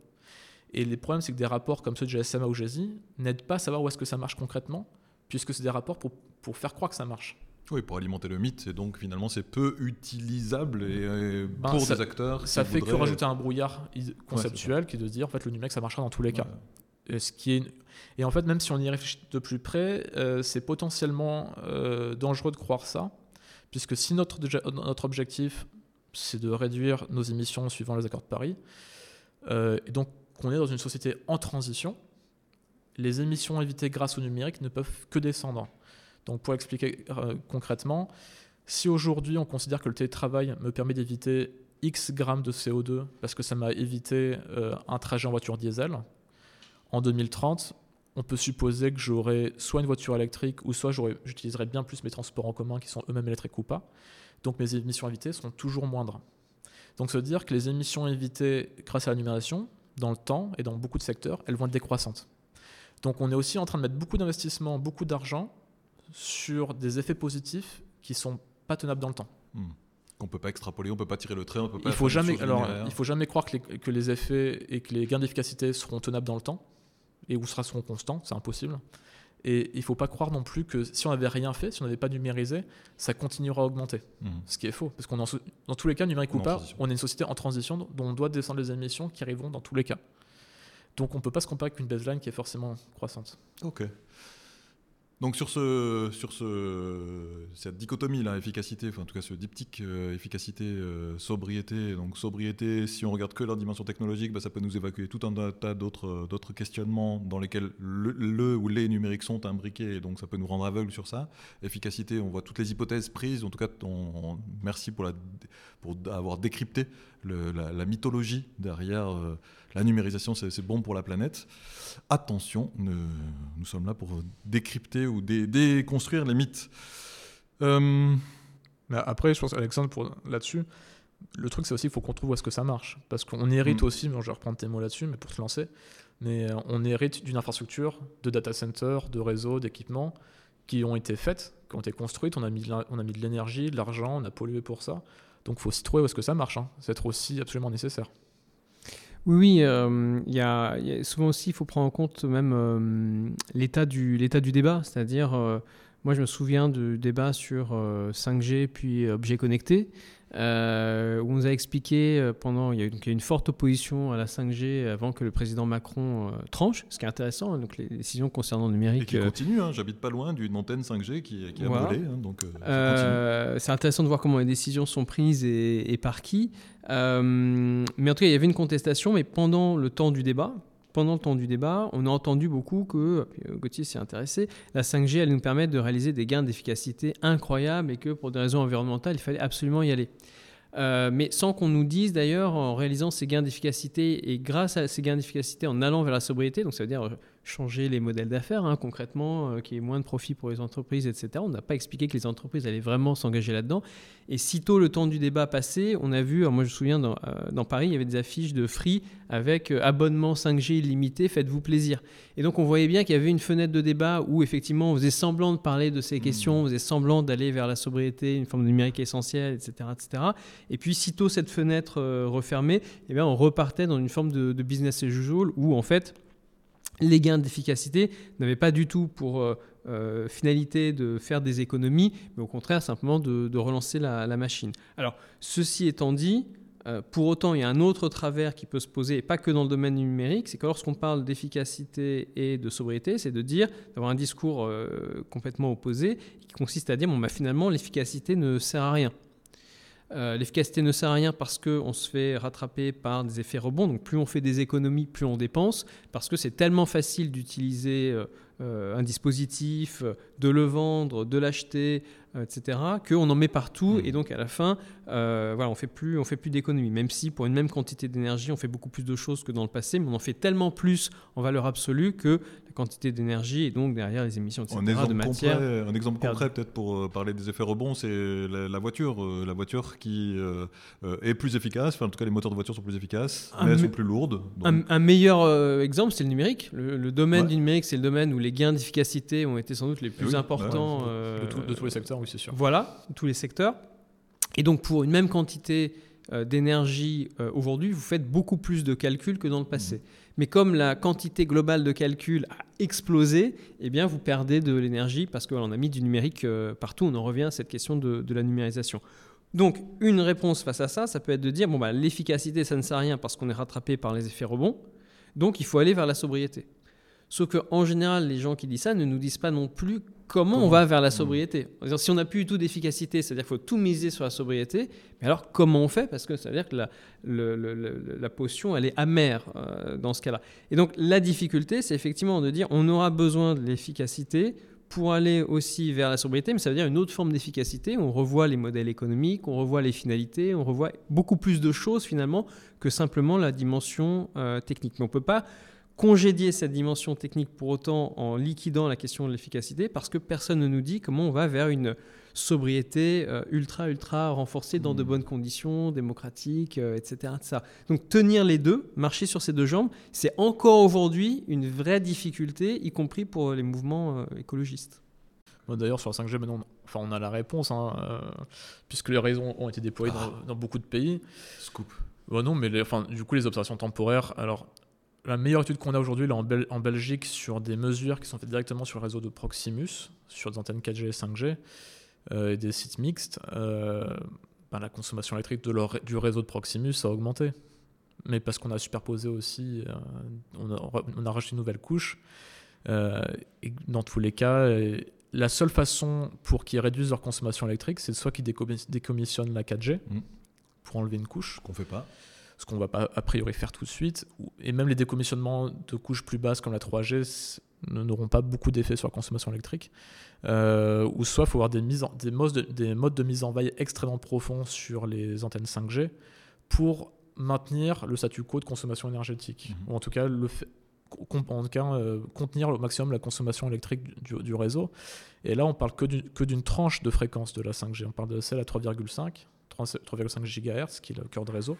Et les problèmes, c'est que des rapports comme ceux de GSMA ou GESI n'aident pas à savoir où est-ce que ça marche concrètement, puisque c'est des rapports pour, pour faire croire que ça marche. Oui, pour alimenter le mythe, et donc finalement c'est peu utilisable et, euh, Ben, pour ça- des acteurs. Ça fait que rajouter un brouillard conceptuel qui est de dire en fait le numérique ça marchera dans tous les cas. Ouais. Et, ce qui est une- et en fait, même si on y réfléchit de plus près, euh, c'est potentiellement euh, dangereux de croire ça, puisque si notre, notre objectif, c'est de réduire nos émissions suivant les accords de Paris, euh, et donc qu'on est dans une société en transition, les émissions évitées grâce au numérique ne peuvent que descendre. Donc pour expliquer euh, concrètement, si aujourd'hui on considère que le télétravail me permet d'éviter X grammes de CO2 parce que ça m'a évité euh, un trajet en voiture diesel, en 2030, on peut supposer que j'aurai soit une voiture électrique ou soit j'utiliserai bien plus mes transports en commun qui sont eux-mêmes électriques ou pas. Donc mes émissions évitées seront toujours moindres. Donc veut dire que les émissions évitées grâce à la numérisation, dans le temps et dans beaucoup de secteurs, elles vont être décroissantes. Donc on est aussi en train de mettre beaucoup d'investissements, beaucoup d'argent sur des effets positifs qui sont pas tenables dans le temps. Hmm. Qu'on peut pas extrapoler, on peut pas tirer le trait, on peut pas. Il faut jamais, alors, il faut jamais croire que les, que les effets et que les gains d'efficacité seront tenables dans le temps et ou sera- seront constants, c'est impossible. Et il faut pas croire non plus que si on n'avait rien fait, si on n'avait pas numérisé, ça continuera à augmenter. Hmm. Ce qui est faux, parce qu'on dans tous les cas, numérique ou pas, transition. on est une société en transition dont on doit descendre les émissions qui arriveront dans tous les cas. Donc on peut pas se comparer avec une baseline qui est forcément croissante. Ok. Donc sur, ce, sur ce, cette dichotomie là, efficacité, en tout cas ce diptyque euh, efficacité, euh, sobriété. Donc sobriété, si on regarde que leur dimension technologique, bah, ça peut nous évacuer tout un tas d'autres euh, d'autres questionnements dans lesquels le, ou les numériques sont imbriqués, donc ça peut nous rendre aveugles sur ça. Efficacité, on voit toutes les hypothèses prises. En tout cas, merci pour, la, pour avoir décrypté la, mythologie derrière la numérisation, c'est bon pour la planète. Attention, nous sommes là pour décrypter ou dé- déconstruire les mythes. Euh, après, je pense, Alexandre, pour- là-dessus, le truc, c'est aussi qu'il faut qu'on trouve où est-ce que ça marche. Parce qu'on hérite Mm. aussi, bon, je vais reprendre tes mots là-dessus, mais pour te lancer, mais euh, on hérite d'une infrastructure, de data center, de réseaux, d'équipements qui ont été faites, qui ont été construites. On a mis de, la- on a mis de l'énergie, de l'argent, on a pollué pour ça. Donc, il faut aussi trouver où est-ce que ça marche. hein. C'est être aussi absolument nécessaire. Oui, euh, il y, a, y a souvent aussi, il faut prendre en compte même euh, l'état du, du débat. C'est-à-dire, euh, moi je me souviens du débat sur euh, 5G puis objets connectés, euh, où on nous a expliqué euh, pendant, il y, a eu, donc, il y a eu une forte opposition à la 5G avant que le président Macron euh, tranche, ce qui est intéressant, hein, donc les décisions concernant le et numérique. qui euh, continue, hein, j'habite pas loin d'une antenne 5G qui, qui a Voilà. hein, donc euh. Euh, c'est intéressant de voir comment les décisions sont prises et, et par qui. Euh, mais en tout cas, il y avait une contestation, mais pendant le temps du débat, pendant le temps du débat, on a entendu beaucoup que, euh, Gauthier s'y intéressé, la 5G allait nous permettre de réaliser des gains d'efficacité incroyables et que pour des raisons environnementales, il fallait absolument y aller. Euh, mais sans qu'on nous dise d'ailleurs, en réalisant ces gains d'efficacité et grâce à ces gains d'efficacité en allant vers la sobriété, donc ça veut dire euh, changer les modèles d'affaires hein, concrètement, euh, qu'il y ait moins de profit pour les entreprises, etc. On n'a pas expliqué que les entreprises allaient vraiment s'engager là-dedans. Et sitôt le temps du débat passé, on a vu, moi je me souviens dans, euh, dans Paris, il y avait des affiches de Free avec euh, abonnement 5G illimité, faites-vous plaisir. Et donc on voyait bien qu'il y avait une fenêtre de débat où effectivement on faisait semblant de parler de ces questions, on faisait semblant d'aller vers la sobriété, une forme de numérique essentielle, etc. etc. Et puis sitôt cette fenêtre euh, refermée, eh bien, on repartait dans une forme de, de business as usual où en fait les gains d'efficacité n'avaient pas du tout pour euh, euh, finalité de faire des économies, mais au contraire simplement de, relancer la, machine. Alors, ceci étant dit, euh, pour autant, il y a un autre travers qui peut se poser, et pas que dans le domaine numérique, c'est que lorsqu'on parle d'efficacité et de sobriété, c'est de dire, d'avoir un discours complètement opposé, qui consiste à dire, bon, bah, finalement, l'efficacité ne sert à rien. Euh, L'efficacité ne sert à rien parce qu'on se fait rattraper par des effets rebonds. Donc plus on fait des économies, plus on dépense, parce que c'est tellement facile d'utiliser euh, euh, un dispositif, de le vendre, de l'acheter, euh, etc., qu'on en met partout Mm. et donc à la fin, voilà, on fait plus, on fait plus d'économies. Même si pour une même quantité d'énergie, on fait beaucoup plus de choses que dans le passé, mais on en fait tellement plus en valeur absolue que quantité d'énergie et donc derrière les émissions, etc., Un de exemple matière. concret, un exemple concret peut-être pour euh, parler des effets rebonds, c'est la, la voiture. Euh, la voiture qui euh, euh, est plus efficace, enfin en tout cas les moteurs de voiture sont plus efficaces, Un mais elles sont plus lourdes. donc- Un, un meilleur euh, exemple, c'est le numérique. Le, le domaine Ouais. du numérique, c'est le domaine où les gains d'efficacité ont été sans doute les plus oui, importants. ouais, euh, De, tout- de tous les secteurs, oui, c'est sûr. Voilà, tous les secteurs. Et donc, pour une même quantité euh, d'énergie euh, aujourd'hui, vous faites beaucoup plus de calculs que dans le passé. Mais comme la quantité globale de calcul a explosé, eh bien, vous perdez de l'énergie parce qu'on a mis du numérique euh, partout. On en revient à cette question de, la numérisation. Donc, une réponse face à ça, ça peut être de dire bon, bah, l'efficacité, ça ne sert à rien parce qu'on est rattrapé par les effets rebonds. Donc, il faut aller vers la sobriété. Sauf qu'en général, les gens qui disent ça ne nous disent pas non plus comment, on va vers la Mmh. sobriété. Si on n'a plus du tout d'efficacité, c'est-à-dire qu'il faut tout miser sur la sobriété, mais alors comment on fait? Parce que ça veut dire que la, le- le- le- la potion, elle est amère euh, dans ce cas-là. Et donc la difficulté, c'est effectivement de dire on aura besoin de l'efficacité pour aller aussi vers la sobriété, mais ça veut dire une autre forme d'efficacité. On revoit les modèles économiques, on revoit les finalités, on revoit beaucoup plus de choses finalement que simplement la dimension euh, technique. Mais on ne peut pas congédier cette dimension technique pour autant en liquidant la question de l'efficacité parce que personne ne nous dit comment on va vers une sobriété euh, ultra ultra renforcée dans de Mhm. bonnes conditions, démocratiques, euh, etc., etc. Donc tenir les deux, marcher sur ces deux jambes, c'est encore aujourd'hui une vraie difficulté, y compris pour les mouvements euh, écologistes. Bon, D'ailleurs, sur la 5G, maintenant, on- enfin, on a la réponse, hein, euh, puisque les réseaux ont été déployés Ah. dans, dans beaucoup de pays. Scoop. Bon, non, mais les- enfin, du coup, les observations temporaires. Alors, la meilleure étude qu'on a aujourd'hui, en, Bel- en Belgique, sur des mesures qui sont faites directement sur le réseau de Proximus, sur des antennes 4G et 5G, euh, et des sites mixtes, euh, ben, la consommation électrique de leur- du réseau de Proximus a augmenté. Mais parce qu'on a superposé aussi, euh, on, a, on a rajouté une nouvelle couche. Et dans tous les cas, la seule façon pour qu'ils réduisent leur consommation électrique, c'est soit qu'ils décommis- décommissionnent la 4G Mm. pour enlever une couche, Qu'on fait pas. Ce qu'on va pas a priori faire tout de suite, et même les décommissionnements de couches plus basses comme la 3G s- ne- n'auront pas beaucoup d'effet sur la consommation électrique. Euh, ou soit il faut avoir des, mises en- des, modes de, des modes de mise en veille extrêmement profonds sur les antennes 5G pour maintenir le statu quo de consommation énergétique, Mhm. ou en tout cas, le fait- con- en tout cas euh, contenir au maximum la consommation électrique du, du réseau. Et là, on parle que du- que d'une tranche de fréquence de la 5G. On parle de celle à 3,5 3 3,5 GHz, qui est le cœur de réseau.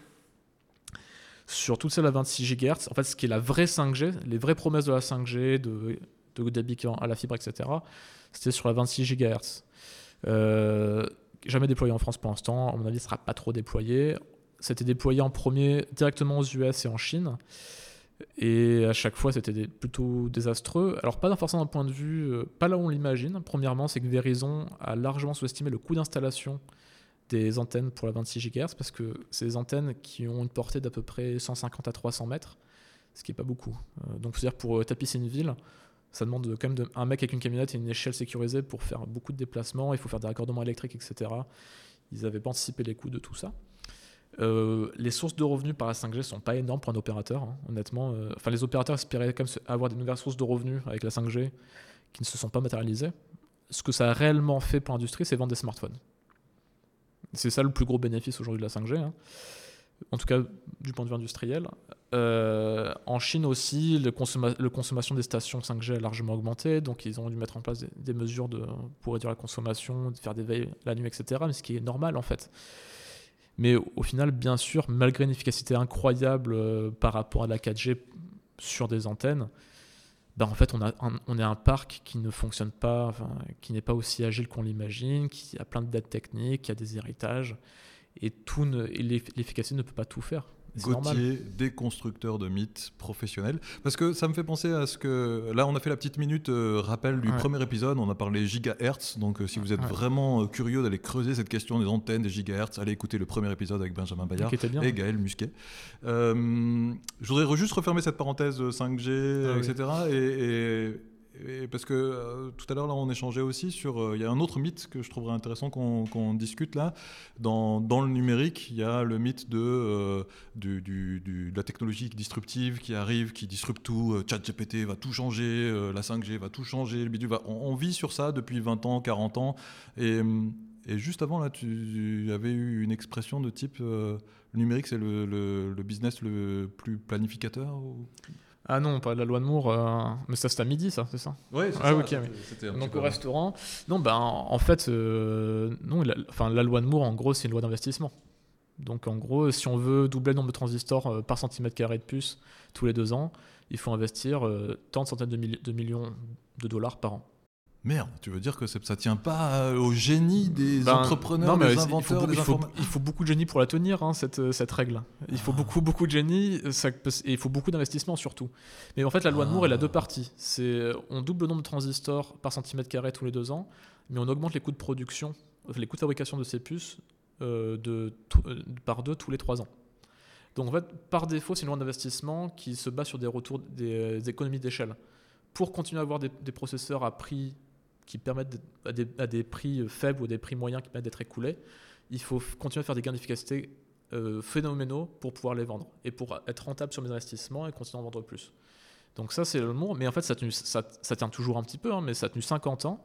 Sur toute celle à 26 GHz, en fait, ce qui est la vraie 5G, les vraies promesses de la 5G, de, de débit à la fibre, etc., c'était sur la 26 GHz. Euh, jamais déployé en France pour l'instant, à mon avis, ne sera pas trop déployé. C'était déployé en premier directement aux US et en Chine. Et à chaque fois, c'était plutôt désastreux. Alors, pas forcément d'un point de vue, euh, pas là où on l'imagine. Premièrement, c'est que Verizon a largement sous-estimé le coût d'installation des antennes pour la 26 GHz parce que c'est des antennes qui ont une portée d'à peu près 150 à 300 mètres, ce qui n'est pas beaucoup. Euh, donc, c'est-à-dire pour euh, tapisser une ville, ça demande quand même un mec avec une camionnette et une échelle sécurisée pour faire beaucoup de déplacements. Il faut faire des raccordements électriques, etc. Ils n'avaient pas anticipé les coûts de tout ça. Euh, les sources de revenus par la 5G sont pas énormes pour un opérateur, hein, honnêtement. Enfin, les opérateurs espéraient quand même avoir des nouvelles sources de revenus avec la 5G qui ne se sont pas matérialisées. Ce que ça a réellement fait pour l'industrie, c'est vendre des smartphones. C'est ça le plus gros bénéfice aujourd'hui de la 5G, hein. en tout cas du point de vue industriel. Euh, en Chine aussi, le consommation des stations 5G a largement augmenté, donc ils ont dû mettre en place des, mesures pour réduire la consommation, faire des veilles la nuit, etc. Mais ce qui est normal en fait. Mais au, au final, bien sûr, malgré une efficacité incroyable euh, par rapport à la 4G sur des antennes, ben en fait, on, a on est un parc qui ne fonctionne pas, qui n'est pas aussi agile qu'on l'imagine, qui a plein de dettes techniques, qui a des héritages, et, tout l'efficacité ne peut pas tout faire. Gauthier, déconstructeur de mythes professionnels. Parce que ça me fait penser à ce que. Là, on a fait la petite minute euh, rappel du Ouais. premier épisode. On a parlé gigahertz. Donc, euh, si vous êtes Ouais. vraiment euh, curieux d'aller creuser cette question des antennes, des gigahertz, allez écouter le premier épisode avec Benjamin Bayard. Bien. Et Gaël Musquet. Je voudrais juste refermer cette parenthèse euh, 5G, Ah oui. etc. Et, et- parce que euh, tout à l'heure, là, on échangeait aussi sur. euh, Il y a un autre mythe que je trouverais intéressant qu'on discute là. Dans, le numérique, il y a le mythe de, euh, la technologie disruptive qui arrive, qui disrupte tout. ChatGPT va tout changer, la 5G va tout changer, le bidule va. On, vit sur ça depuis 20 ans, 40 ans. Et, juste avant, là, tu avais eu une expression de type. le numérique, c'est le, business le plus planificateur. Ah non, pas la loi de Moore, euh, mais ça c'était à midi, ça, c'est ça Ouais, Ah, ok, oui. Donc au restaurant, non, ben en fait, euh, non, la, enfin, la loi de Moore, en gros, c'est une loi d'investissement. Donc en gros, si on veut doubler le nombre de transistors euh, par centimètre carré de puce tous les deux ans, il faut investir tant de centaines de millions de dollars par an. Merde, tu veux dire que ça tient pas euh, au génie des Ben, entrepreneurs, non, mais des c'est- il faut, inventeurs, des il, faut, il faut beaucoup de génie pour la tenir, hein, cette, euh, cette règle. Il faut Ah. beaucoup, beaucoup de génie, euh, ça et il faut beaucoup d'investissement surtout. Mais en fait, la loi de Moore, elle a Ah. deux parties. C'est on double le nombre de transistors par centimètre carré tous les deux ans, mais on augmente les coûts de production, les coûts de fabrication de ces puces euh, de, euh, par deux tous les trois ans. Donc en fait, par défaut, c'est une loi d'investissement qui se base sur des retours, des, des économies d'échelle. Pour continuer à avoir des, des processeurs à prix qui permettent à des, prix faibles ou des prix moyens qui permettent d'être écoulés, il faut continuer à faire des gains d'efficacité euh, phénoménaux pour pouvoir les vendre et pour être rentable sur mes investissements et continuer à en vendre plus. Donc ça, c'est le mot. Mais en fait, ça, tient toujours un petit peu, hein, mais ça a tenu 50 ans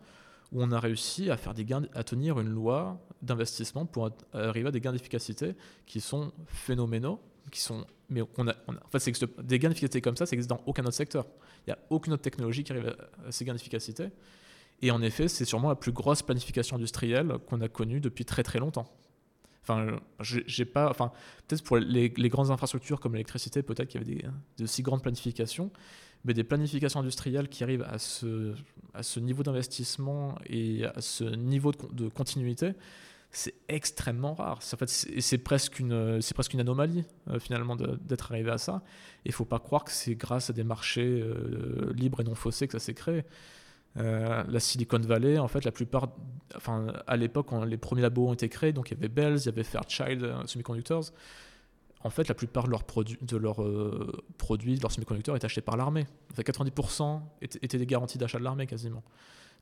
où on a réussi à faire des gains, à tenir une loi d'investissement pour arriver à des gains d'efficacité qui sont phénoménaux, qui sont, mais on a, en fait, existe- des gains d'efficacité comme ça, ça existe dans aucun autre secteur. Il n'y a aucune autre technologie qui arrive à ces gains d'efficacité. Et en effet, c'est sûrement la plus grosse planification industrielle qu'on a connue depuis très très longtemps. Enfin, j'ai pas, enfin, peut-être pour les, grandes infrastructures comme l'électricité, peut-être qu'il y avait des, de si grandes planifications, mais des planifications industrielles qui arrivent à ce, niveau d'investissement et à ce niveau de, con- de continuité, c'est extrêmement rare. En fait, c'est presque une, c'est presque une anomalie euh, finalement d'être arrivé à ça. Il faut pas croire que c'est grâce à des marchés euh, libres et non faussés que ça s'est créé. Euh, la Silicon Valley, en fait, la plupart, enfin, à l'époque, les premiers labos ont été créés, donc il y avait Bells, il y avait Fairchild euh, Semiconductors. En fait, la plupart de leurs produits, de leurs euh, produits, de leurs semi-conducteurs étaient achetés par l'armée. En fait, 90% étaient, des garanties d'achat de l'armée quasiment.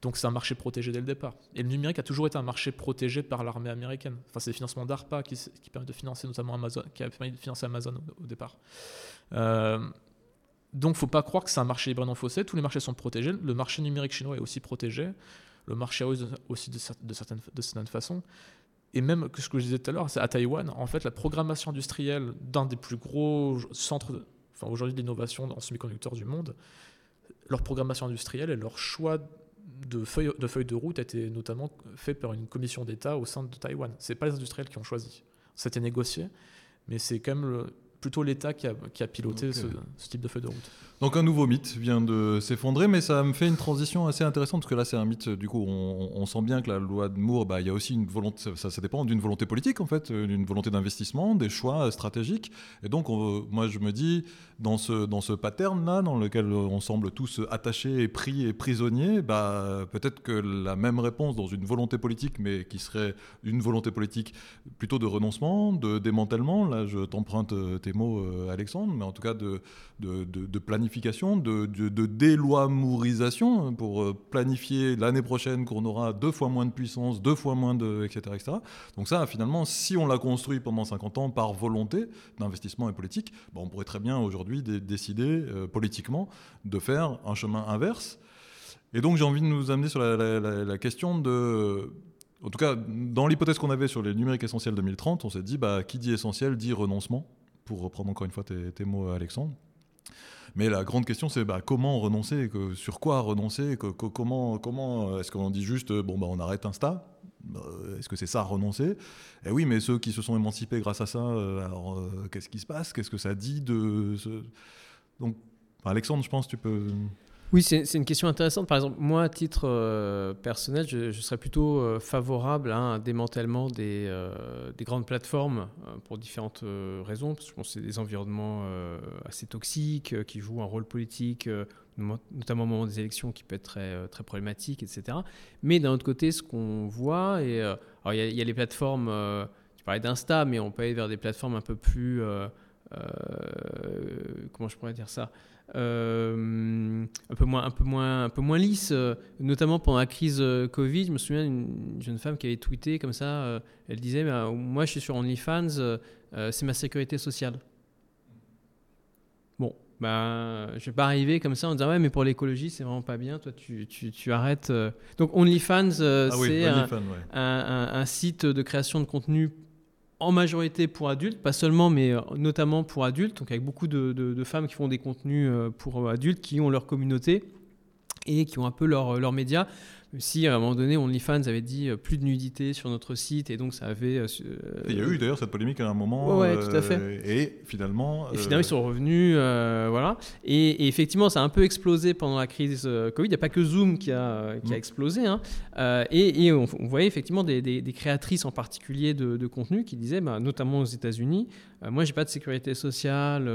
Donc c'est un marché protégé dès le départ. Et le numérique a toujours été un marché protégé par l'armée américaine. Enfin, c'est les financements d'ARPA qui, qui permettent de financer notamment Amazon, qui a permis de financer Amazon au, départ. Donc, faut pas croire que c'est un marché libre non faussé. Tous les marchés sont protégés. Le marché numérique chinois est aussi protégé. Le marché russe aussi de, cer- de certaines, de certaines façons. Et même ce que je disais tout à l'heure, c'est à Taïwan, en fait, la programmation industrielle d'un des plus gros centres, enfin aujourd'hui d'innovation en semi-conducteurs du monde, leur programmation industrielle et leur choix de feuilles de, route a été notamment fait par une commission d'État au sein de Taïwan. C'est pas les industriels qui ont choisi. C'était négocié, mais c'est quand même le- plutôt l'État qui a, qui a piloté ce, ce type de feuille de route. Donc un nouveau mythe vient de s'effondrer, mais ça me fait une transition assez intéressante parce que là c'est un mythe. Du coup, on, on sent bien que la loi de Moore, bah, il y a aussi une volonté. Ça, ça dépend d'une volonté politique en fait, euh, d'une volonté d'investissement, des choix euh, stratégiques. Et donc, on- moi je me dis dans ce dans ce pattern là, dans lequel on semble tous attachés et pris et prisonniers, bah peut-être que la même réponse dans une volonté politique, mais qui serait une volonté politique plutôt de renoncement, de démantèlement. Là, je t'emprunte euh, tes mots, euh, Alexandre, mais en tout cas de planification, de, de, déloimourisation pour euh, planifier l'année prochaine qu'on aura deux fois moins de puissance, deux fois moins de, etc., etc. Donc ça, finalement, si on l'a construit pendant 50 ans par volonté d'investissement et politique, bah, on pourrait très bien aujourd'hui dé- décider euh, politiquement de faire un chemin inverse. Et donc j'ai envie de nous amener sur la question de... En tout cas, dans l'hypothèse qu'on avait sur les numériques essentiels 2030, on s'est dit, bah, qui dit essentiel dit renoncement, pour reprendre encore une fois tes, mots, Alexandre. Mais la grande question, c'est bah, comment renoncer, sur quoi renoncer, comment, comment est-ce qu'on dit juste, euh, bon, bah, on arrête Insta Euh, Est-ce que c'est ça renoncer? Eh oui, mais ceux qui se sont émancipés grâce à ça, euh, alors euh, qu'est-ce qui se passe? Qu'est-ce que ça dit de. Donc, Alexandre, je pense tu peux. Oui, c'est une question intéressante. Par exemple, moi, à titre euh, personnel, je, serais plutôt euh, favorable à un démantèlement des, euh, des grandes plateformes pour différentes raisons. Parce que je c'est des environnements assez toxiques qui jouent un rôle politique, no- notamment au moment des élections, qui peut être très, très problématique, etc. Mais d'un autre côté, ce qu'on voit, et, il y, a- les plateformes, tu parlais d'Insta, mais on peut aller vers des plateformes un peu plus. comment je pourrais dire ça? Euh, un peu moins un peu moins un peu moins lisse notamment pendant la crise Covid. Je me souviens d'une jeune femme qui avait tweeté comme ça elle disait bah, moi je suis sur OnlyFans c'est ma sécurité sociale. Bon ben, je vais pas arriver comme ça en disant ouais mais pour l'écologie c'est vraiment pas bien. Toi tu, tu, tu arrêtes donc OnlyFans ah c'est un, un, un, site de création de contenu en majorité pour adultes, pas seulement, mais euh, notamment pour adultes, donc avec beaucoup de, femmes qui font des contenus euh, pour euh, adultes, qui ont leur communauté et qui ont un peu leurs leur médias si à un moment donné OnlyFans avait dit euh, plus de nudité sur notre site et donc ça avait. Euh, il y a eu d'ailleurs cette polémique à un moment. Ouais, tout à fait. Euh, et finalement. Et finalement ils sont revenus, voilà. Et, effectivement ça a un peu explosé pendant la crise Covid. Il n'y a pas que Zoom qui a, qui a mm. explosé. Hein. et, on, voyait effectivement des, des, créatrices en particulier de, de contenu qui disaient, bah, notamment aux États-Unis, moi j'ai pas de sécurité sociale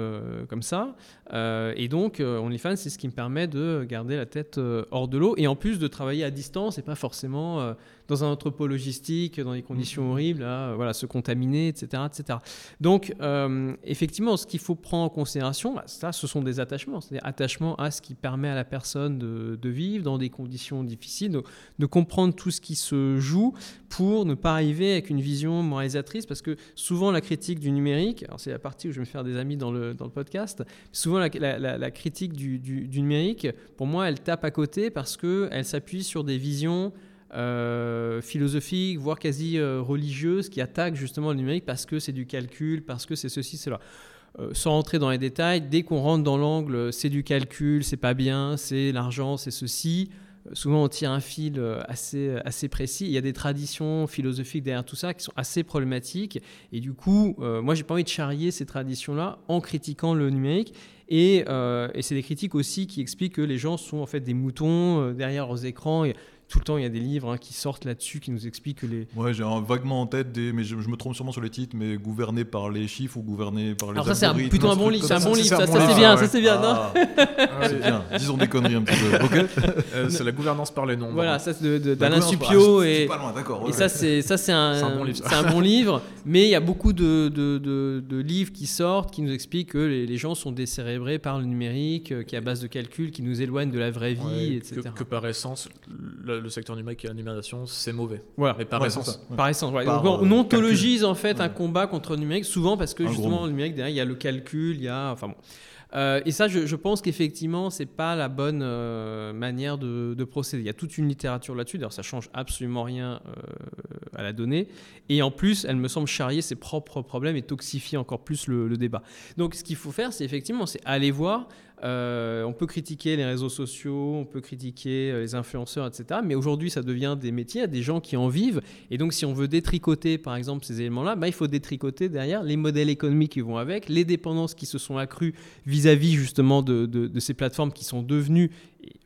comme ça. et donc OnlyFans c'est ce qui me permet de garder la tête hors de l'eau et en plus de travailler à distance c'est pas forcément euh, dans un entrepôt logistique, dans des conditions mm-hmm. horribles, à voilà, se contaminer, etc. etc. Donc, euh, effectivement, ce qu'il faut prendre en considération, bah, ça, ce sont des attachements. C'est-à-dire attachement à ce qui permet à la personne de, vivre dans des conditions difficiles, de, comprendre tout ce qui se joue pour ne pas arriver avec une vision moralisatrice, parce que souvent la critique du numérique, alors c'est la partie où je vais me faire des amis dans le, dans le podcast, souvent la, la, critique du, du, du numérique, pour moi, elle tape à côté parce qu'elle s'appuie sur des visions euh, philosophiques, voire quasi euh, religieuses, qui attaquent justement le numérique parce que c'est du calcul, parce que c'est ceci, cela. Euh, sans rentrer dans les détails, dès qu'on rentre dans l'angle, c'est du calcul, c'est pas bien, c'est l'argent, c'est ceci. Souvent, on tire un fil assez, assez précis. Il y a des traditions philosophiques derrière tout ça qui sont assez problématiques. Et du coup, moi, j'ai pas envie de charrier ces traditions-là en critiquant le numérique. Et, et c'est des critiques aussi qui expliquent que les gens sont en fait des moutons derrière leurs écrans. Tout le temps, il y a des livres hein, qui sortent là-dessus qui nous expliquent que les. Ouais, j'ai vaguement en tête des. Mais je, me trompe sûrement sur les titres, mais gouverné par les chiffres ou gouverné par les. Alors, ça, c'est plutôt un bon livre. C'est un bon livre, ça, c'est bien, ça, c'est bien. Ah, c'est bien. Disons des conneries un petit peu. Ok. <laughs> Euh, c'est la gouvernance par les nombres. Voilà, ça, c'est d'Alain Supio. Et, pas loin, d'accord. Et ça, c'est un, bon livre. un bon <laughs> livre. Mais il y a beaucoup de, de, de, livres qui sortent qui nous expliquent que les, gens sont décérébrés par le numérique, euh, qui est à base de calcul, qui nous éloigne de la vraie vie, etc. Que, par essence, le, secteur numérique et la numérisation, c'est mauvais. Voilà. Mais par essence. Par essence, on euh, ontologise en fait un combat contre le numérique, souvent parce que justement, le numérique, derrière, il y a le calcul, il y a. Enfin bon. Euh, et ça, je, pense qu'effectivement, c'est pas la bonne euh, manière de, procéder. Il y a toute une littérature là-dessus. D'ailleurs, ça change absolument rien euh, à la donnée. Et en plus, elle me semble charrier ses propres problèmes et toxifier encore plus le, le débat. Donc, ce qu'il faut faire, c'est effectivement, c'est aller voir euh, on peut critiquer les réseaux sociaux, on peut critiquer euh, les influenceurs, etc. Mais aujourd'hui, ça devient des métiers, des gens qui en vivent. Et donc, si on veut détricoter, par exemple, ces éléments-là, bah, il faut détricoter derrière les modèles économiques qui vont avec, les dépendances qui se sont accrues vis-à-vis justement de, ces plateformes qui sont devenues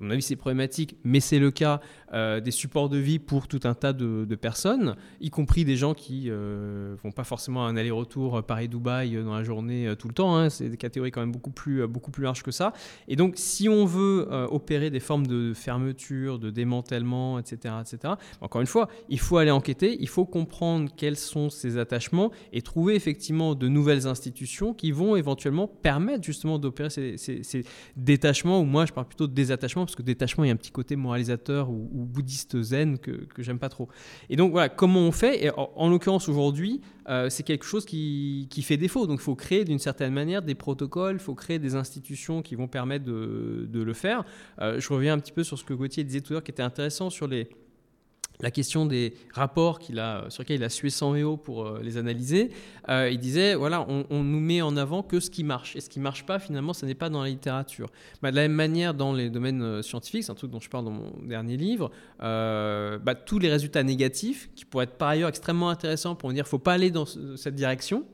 à mon avis, c'est problématique, mais c'est le cas euh, des supports de vie pour tout un tas de, personnes, y compris des gens qui euh, vont pas forcément un aller-retour Paris-Dubaï dans la journée euh, tout le temps. Hein. c'est des catégories quand même beaucoup plus, beaucoup plus larges que ça. Et donc, si on veut opérer des formes de fermeture, de démantèlement, etc., etc., encore une fois, il faut aller enquêter, il faut comprendre quels sont ces attachements et trouver effectivement de nouvelles institutions qui vont éventuellement permettre justement d'opérer ces, ces détachements, ou moi je parle plutôt de parce que détachement, il y a un petit côté moralisateur ou, bouddhiste zen que, j'aime pas trop. Et donc voilà, comment on fait? Et en, l'occurrence aujourd'hui, euh, c'est quelque chose qui, fait défaut. Donc il faut créer d'une certaine manière des protocoles, il faut créer des institutions qui vont permettre de, de le faire. Euh, je reviens un petit peu sur ce que Gauthier disait tout à l'heure, qui était intéressant sur les la question des rapports qu'il a, sur lesquels il a sué 100 VO pour euh, les analyser, euh, il disait voilà, on, nous met en avant que ce qui marche. Et ce qui marche pas, finalement, ce n'est pas dans la littérature. Bah, de la même manière, dans les domaines euh, scientifiques, c'est un truc dont je parle dans mon dernier livre, bah, tous les résultats négatifs, qui pourraient être par ailleurs extrêmement intéressants pour dire faut pas aller dans cette direction,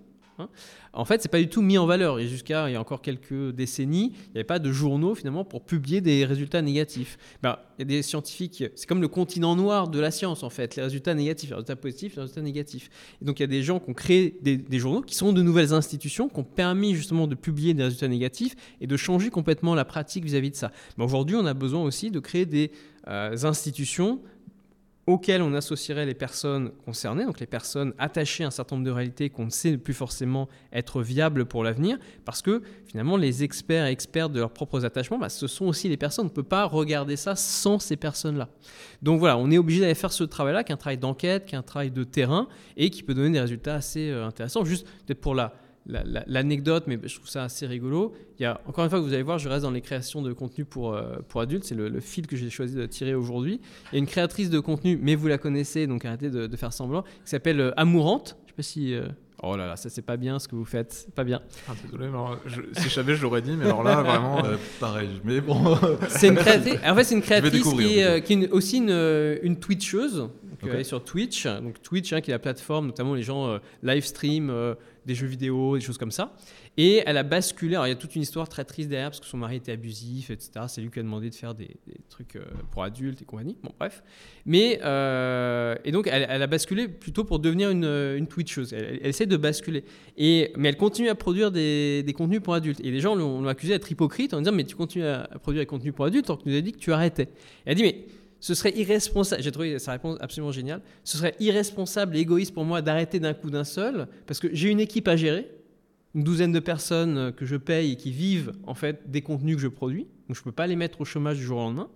Hein. En fait, c'est pas du tout mis en valeur. Et jusqu'à il y a encore quelques décennies, il n'y avait pas de journaux finalement pour publier des résultats négatifs. Ben, il y a des scientifiques, c'est comme le continent noir de la science en fait, les résultats négatifs, les résultats positifs, les résultats négatifs. Et donc il y a des gens qui ont créé des, journaux qui sont de nouvelles institutions qui ont permis justement de publier des résultats négatifs et de changer complètement la pratique vis-à-vis de ça. Mais aujourd'hui, on a besoin aussi de créer des euh, institutions auxquelles on associerait les personnes concernées, donc les personnes attachées à un certain nombre de réalités qu'on ne sait plus forcément être viables pour l'avenir, parce que finalement les experts et expertes de leurs propres attachements, bah, ce sont aussi les personnes. On ne peut pas regarder ça sans ces personnes-là. Donc voilà, on est obligé d'aller faire ce travail-là, qui est un travail d'enquête, qui est un travail de terrain, et qui peut donner des résultats assez euh, intéressants. Juste peut-être pour la l'anecdote, mais je trouve ça assez rigolo. Il y a, encore une fois, que vous allez voir, je reste dans les créations de contenu pour, euh, pour adultes. C'est le, fil que j'ai choisi de tirer aujourd'hui. Il y a une créatrice de contenu, mais vous la connaissez, donc arrêtez de, faire semblant, qui s'appelle euh, Amourante. Je sais pas si. Euh, oh là là, ça c'est pas bien ce que vous faites, pas bien. Ah, désolé, si je savais, je l'aurais dit, mais alors là, vraiment. pareil, mais bon. c'est une créatrice. En fait, c'est une créatrice qui est, qui est aussi une, une Twitcheuse. Donc, elle est sur Twitch. Donc, Twitch, hein, qui est la plateforme, notamment les gens live stream des jeux vidéo, des choses comme ça. Et elle a basculé. Alors, il y a toute une histoire très triste derrière parce que son mari était abusif, etc. C'est lui qui a demandé de faire des, trucs euh, pour adultes et compagnie. Bon, bref. Mais, euh, et donc, elle, a basculé plutôt pour devenir une, une Twitcheuse. Elle, essaie de basculer. Et, mais elle continue à produire des, des contenus pour adultes. Et les gens l'ont accusé d'être hypocrite en disant Mais tu continues à produire des contenus pour adultes tant que tu nous as dit que tu arrêtais. elle a dit Mais ce serait irresponsable, j'ai trouvé absolument ce serait irresponsable et égoïste pour moi d'arrêter d'un coup d'un seul, parce que j'ai une équipe à gérer, une douzaine de personnes que je paye et qui vivent en fait des contenus que je produis, donc je ne peux pas les mettre au chômage du jour au lendemain.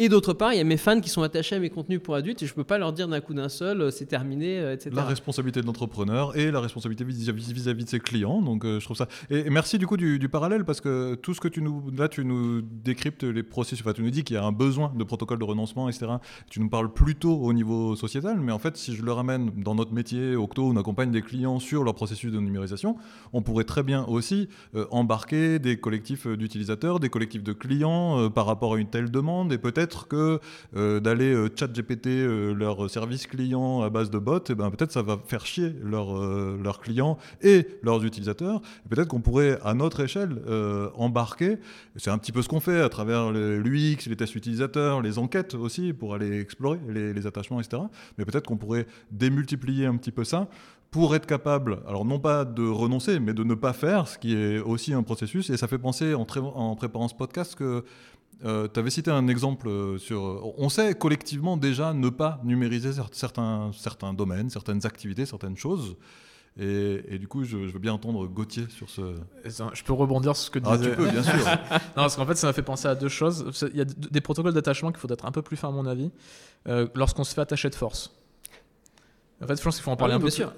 Et d'autre part, il y a mes fans qui sont attachés à mes contenus pour adultes et je ne peux pas leur dire d'un coup d'un seul, euh, c'est terminé, euh, etc. La responsabilité de l'entrepreneur et la responsabilité vis-à-vis de ses clients. Donc, euh, je trouve ça. Et, merci du coup du, parallèle parce que tout ce que tu nous. Là, tu nous décryptes les processus. Enfin, tu nous dis qu'il y a un besoin de protocole de renoncement, etc. Tu nous parles plutôt au niveau sociétal, mais en fait, si je le ramène dans notre métier, Octo, on accompagne des clients sur leur processus de numérisation, on pourrait très bien aussi embarquer des collectifs d'utilisateurs, des collectifs de clients par rapport à une telle demande et peut-être que euh, d'aller euh, chat GPT euh, leur service client à base de bots, et eh ben, peut-être ça va faire chier leurs clients et leurs utilisateurs. Peut-être qu'on pourrait, à notre échelle, embarquer, c'est un petit peu ce qu'on fait à travers l'UX, les tests utilisateurs, les enquêtes aussi, pour aller explorer les, les attachements, etc. Mais peut-être qu'on pourrait démultiplier un petit peu ça pour être capable, alors non pas de renoncer, mais de ne pas faire, ce qui est aussi un processus. Et ça fait penser, en, en préparant ce podcast, que euh, tu avais cité un exemple euh, sur. On sait collectivement déjà ne pas numériser certains, certains domaines, certaines activités, certaines choses. Et, du coup, je, veux bien entendre Gauthier sur ce. Je peux rebondir sur ce que ah, disais. tu peux, bien sûr. <laughs> non, parce qu'en fait, ça m'a fait penser à deux choses. Il y a des protocoles d'attachement qu'il faut être un peu plus fin, à mon avis, euh, lorsqu'on se fait attacher de force. En fait, je pense qu'il faut en parler ah un peu. Sûr.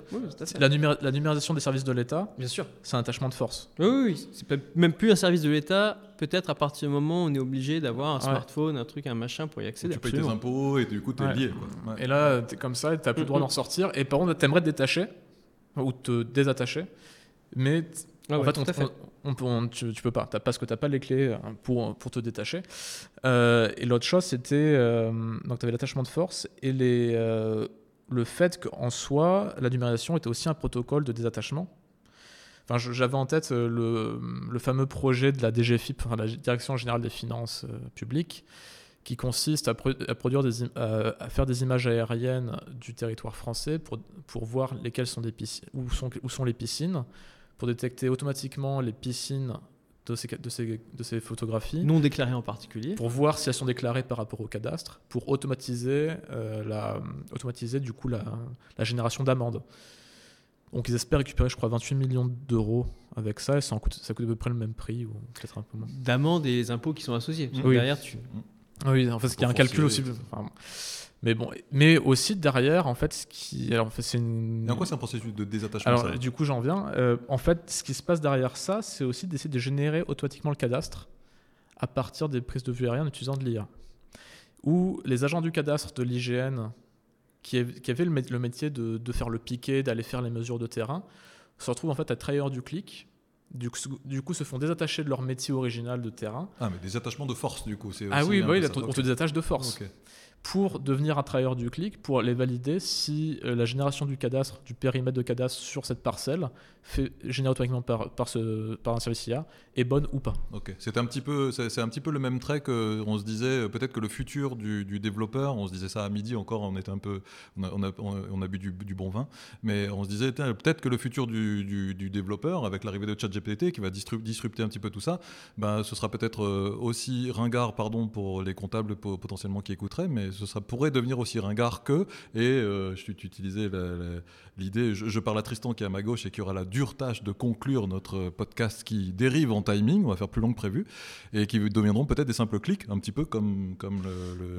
la, la, numérisation des services de l'État, bien sûr, c'est un attachement de force. Oui, oui, c'est même plus un service de l'État. Peut-être à partir du moment où on est obligé d'avoir un smartphone, un truc, un machin pour y accéder. Tu payes tes impôts et du coup, tu es lié. Et là, tu es comme ça, tu n'as plus le droit d'en sortir. Et par contre, tu aimerais te détacher ou te désattacher. Mais en fait, on, on, tu, tu, peux pas, parce que tu n'as pas les clés hein, pour, pour te détacher. Euh, et l'autre chose, c'était. Euh, donc, tu avais l'attachement de force et les. Euh, le fait qu'en soi, la numérisation était aussi un protocole de désattachement. Enfin, j'avais en tête euh, le, fameux projet de la DGFIP, la Direction Générale des Finances euh, Publiques, qui consiste à, produire des, à faire des images aériennes du territoire français pour, pour voir lesquelles sont des où, sont, où sont les piscines, pour détecter automatiquement les piscines de ces, de, ces, de ces, photographies. Non déclarées en particulier. Pour voir si elles sont déclarées par rapport au cadastre, pour automatiser, euh, la, automatiser du coup la, la génération d'amendes. Donc ils espèrent récupérer, je crois, 28 millions d'euros avec ça, et ça, coûte, ça coûte à peu près le même prix, ou peut-être un peu moins. D'amendes et les impôts qui sont associés. Oui. Derrière, tu... Oui, en fait, il y a un calcul aussi. Enfin, mais bon, mais aussi derrière, en fait, ce qui, alors, c'est une. Et en quoi c'est un processus de désattachement Alors, du coup, j'en viens. Euh, en fait, ce qui se passe derrière ça, c'est aussi d'essayer de générer automatiquement le cadastre à partir des prises de vue aériennes en utilisant de l'IA. Ou les agents du cadastre de l'IGN, qui, avaient le, métier de, de, faire le piqué, d'aller faire les mesures de terrain, se retrouvent en fait à trahir du clic du coup, du coup, se font désattacher de leur métier original de terrain. Ah, mais des attachements de force, du coup. Ah oui, bah oui on te désattache de force pour devenir un travailleur du clic, pour les valider si euh, la génération du cadastre, du périmètre de cadastre sur cette parcelle, fait, générée automatiquement par, un service IA, est bonne ou pas. Ok, c'est un, petit peu, c'est, un petit peu le même trait qu'on se disait, euh, peut-être que le futur du, développeur, on se disait ça à midi encore, on était un peu, on a, bu du, bon vin, mais on se disait, peut-être que le futur du, du développeur, avec l'arrivée de ChatGPT qui va disrupter un petit peu tout ça, ben, ce sera peut-être euh, aussi ringard, pardon, pour les comptables potentiellement qui écouteraient, mais mais ce sera, pourrait devenir aussi ringard que. Et euh, je, tu utilisais l'idée, je, je parle à Tristan qui est à ma gauche et qui aura la dure tâche de conclure notre podcast qui dérive en timing, on va faire plus long que prévu, et qui deviendront peut-être des simples clics, un petit peu comme, comme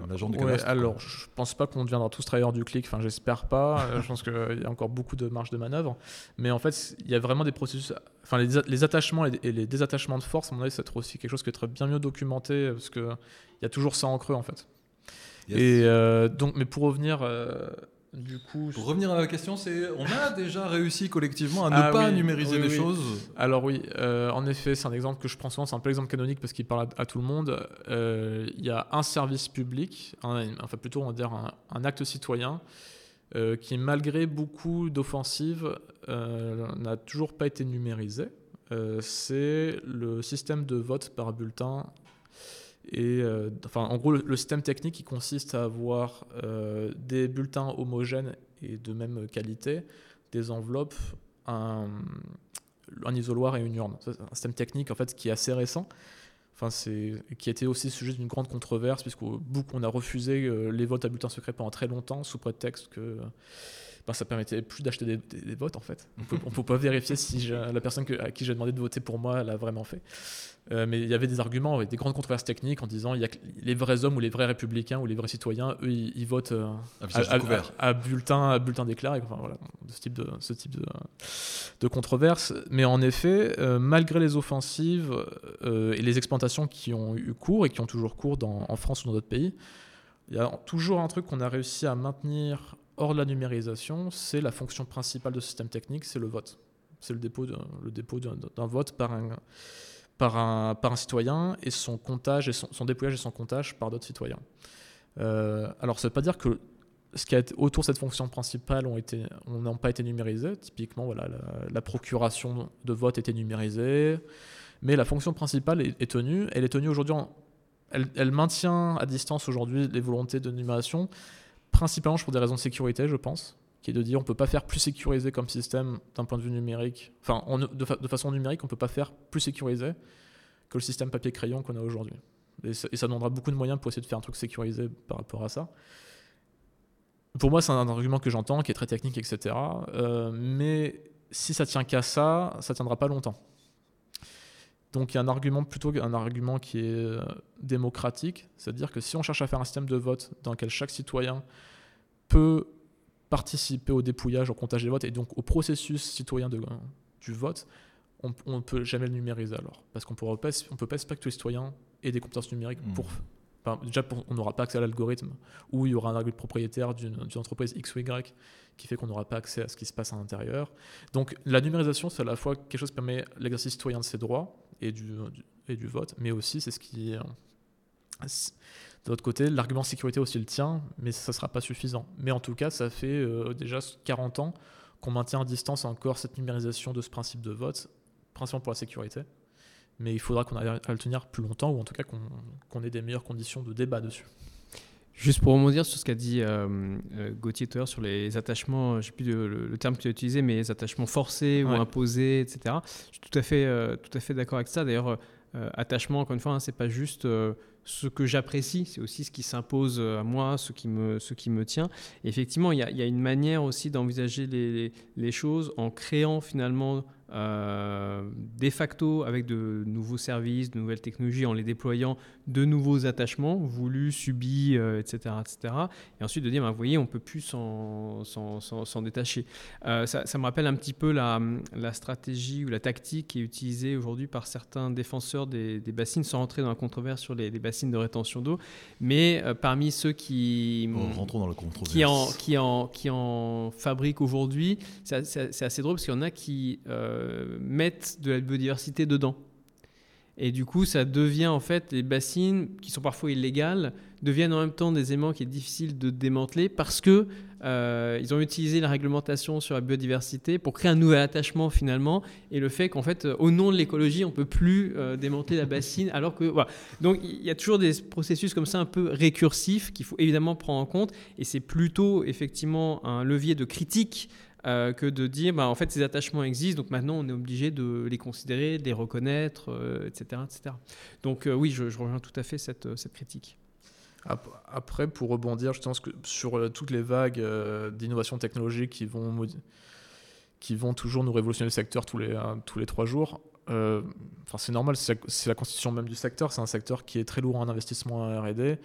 l'agent du Ouais, cadastre. alors, je pense pas qu'on deviendra tous travailleurs du clic. Enfin, j'espère pas. Euh, je pense qu'il y a encore beaucoup de marge de manœuvre. Mais en fait, il y a vraiment des processus. Enfin, les, attachements et et les désattachements de force, à mon avis, c'est aussi quelque chose qui est très bien mieux documenté parce que il y a toujours ça en creux en fait. Yes. Et euh, donc, mais pour revenir, euh, du coup, Pour revenir à la question, c'est on a déjà réussi collectivement à ne Ah pas oui, numériser oui, oui. choses. Alors oui, euh, en effet, c'est un exemple que je prends souvent, c'est un peu l'exemple canonique parce qu'il parle à, à tout le monde. Il y a un service public, un- enfin plutôt on va dire un, un acte citoyen, qui malgré beaucoup d'offensives n'a toujours pas été numérisé. C'est le système de vote par bulletin. Euh, enfin, en gros, le, système technique qui consiste à avoir euh, des bulletins homogènes et de même qualité, des enveloppes, un, isoloir et une urne. C'est un système technique en fait qui est assez récent. Enfin, c'est qui a été aussi sujet d'une grande controverse puisqu'on beaucoup on a refusé euh, les votes à bulletin secret pendant très longtemps sous prétexte que ben, ça permettait plus d'acheter des, des- des votes en fait. On on peut pas vérifier si la personne que- à qui j'ai demandé de voter pour moi l'a vraiment fait. Euh, mais il y avait des arguments, ouais, des grandes controverses techniques en disant il y a que les vrais hommes ou les vrais républicains ou les vrais citoyens, eux, ils, ils votent euh, À à, bulletin, à bulletin déclaré, enfin, voilà, de ce type de, ce type de, de controverse. Mais en effet, euh, malgré les offensives et les exploitations qui ont eu cours et qui ont toujours cours dans- en France ou dans d'autres pays, il y a toujours un truc qu'on a réussi à maintenir de la numérisation, c'est la fonction principale de ce système technique, c'est le vote. C'est le dépôt le dépôt d'un d'un vote par un, par, un, citoyen et son comptage et son, son et son comptage par d'autres citoyens. Euh, alors, ça ne veut pas dire que ce qui été autour de cette fonction principale ont été, on n'ont pas été numérisés. Typiquement, voilà, la, procuration de vote était numérisée, mais la fonction principale est, est tenue. Elle est tenue aujourd'hui. elle maintient à distance aujourd'hui les volontés de numération, principalement pour des raisons de sécurité, je pense, qui est de dire on peut pas faire plus sécurisé comme système d'un point de vue numérique. Enfin, en- de, de façon numérique, on peut pas faire plus sécurisé que le système papier-crayon qu'on a aujourd'hui. Et ça demandera beaucoup de moyens pour essayer de faire un truc sécurisé par rapport à ça. Pour moi, c'est un argument que j'entends, qui est très technique, etc. Euh, mais si ça tient qu'à ça, ça tiendra pas longtemps. Donc il y a un argument plutôt un argument qui est euh, démocratique, c'est-à-dire que si on cherche à faire un système de vote dans lequel chaque citoyen peut participer au dépouillage, au comptage des votes et donc au processus citoyen de, du vote, on ne peut jamais le numériser alors. Parce qu'on ne peut pas espérer que tous les citoyens aient des compétences numériques pour. enfin, déjà, pour- on n'aura pas accès à l'algorithme, ou il y aura un algorithme propriétaire d'une entreprise X ou Y qui fait qu'on n'aura pas accès à ce qui se passe à l'intérieur. Donc la numérisation, c'est à la fois quelque chose qui permet l'exercice citoyen de ses droits et du, et du vote, mais aussi c'est ce qui. De l'autre côté, l'argument sécurité aussi le tient, mais ça ne sera pas suffisant. Mais en tout cas, ça fait euh, déjà 40 ans qu'on maintient à distance encore cette numérisation de ce principe de vote, principalement pour la sécurité. Mais il faudra qu'on arrive à le tenir plus longtemps, ou en tout cas qu'on qu'on ait des meilleures conditions de débat dessus. Juste pour rebondir sur ce qu'a dit euh, euh, Gauthier tout à l'heure sur les attachements, je ne sais plus le, le- le terme que tu as utilisé, mais les attachements forcés Ouais. ou imposés, etc. Je suis tout à fait, euh, tout à fait d'accord avec ça. D'ailleurs, euh, attachement, encore une fois, hein, c'est pas juste euh, ce que j'apprécie, c'est aussi ce qui s'impose euh, à moi, ce qui me, ce qui me tient. Et effectivement, il y a, y a une manière aussi d'envisager les, les- les choses en créant finalement euh, de facto avec de nouveaux services, de nouvelles technologies, en les déployant de nouveaux attachements voulus, subis, euh, etc., etc. Et ensuite de dire, ben, vous voyez, on peut plus s'en, détacher. Euh, ça, ça me rappelle un petit peu la, la stratégie ou la tactique qui est utilisée aujourd'hui par certains défenseurs des, des bassines, sans rentrer dans la controverse sur les, les bassines de rétention d'eau, mais parmi ceux qui Bon, dans contrôle. qui en, qui en, qui en fabriquent aujourd'hui, c'est assez drôle parce qu'il y en a qui euh, mettent de la biodiversité dedans. Et du coup, ça devient en fait, les bassines qui sont parfois illégales, deviennent en même temps des éléments qui est difficile de démanteler parce que euh, ils ont utilisé la réglementation sur la biodiversité pour créer un nouvel attachement finalement et le fait qu'en fait, euh, au nom de l'écologie, on peut plus démanteler la bassine <laughs> alors que. Donc il y a toujours des processus comme ça un peu récursifs qu'il faut évidemment prendre en compte et c'est plutôt effectivement un levier de critique euh, que de dire bah, en fait ces attachements existent donc maintenant on est obligé de les considérer, de les reconnaître, euh, etc., etc. Donc euh, oui, je, rejoins tout à fait cette, critique. Après, pour rebondir, je pense que sur toutes les vagues d'innovation technologique qui vont, qui vont toujours nous révolutionner le secteur tous les, tous les trois jours, c'est normal, c'est la constitution même du secteur. C'est un secteur qui est très lourd en investissement en R&D.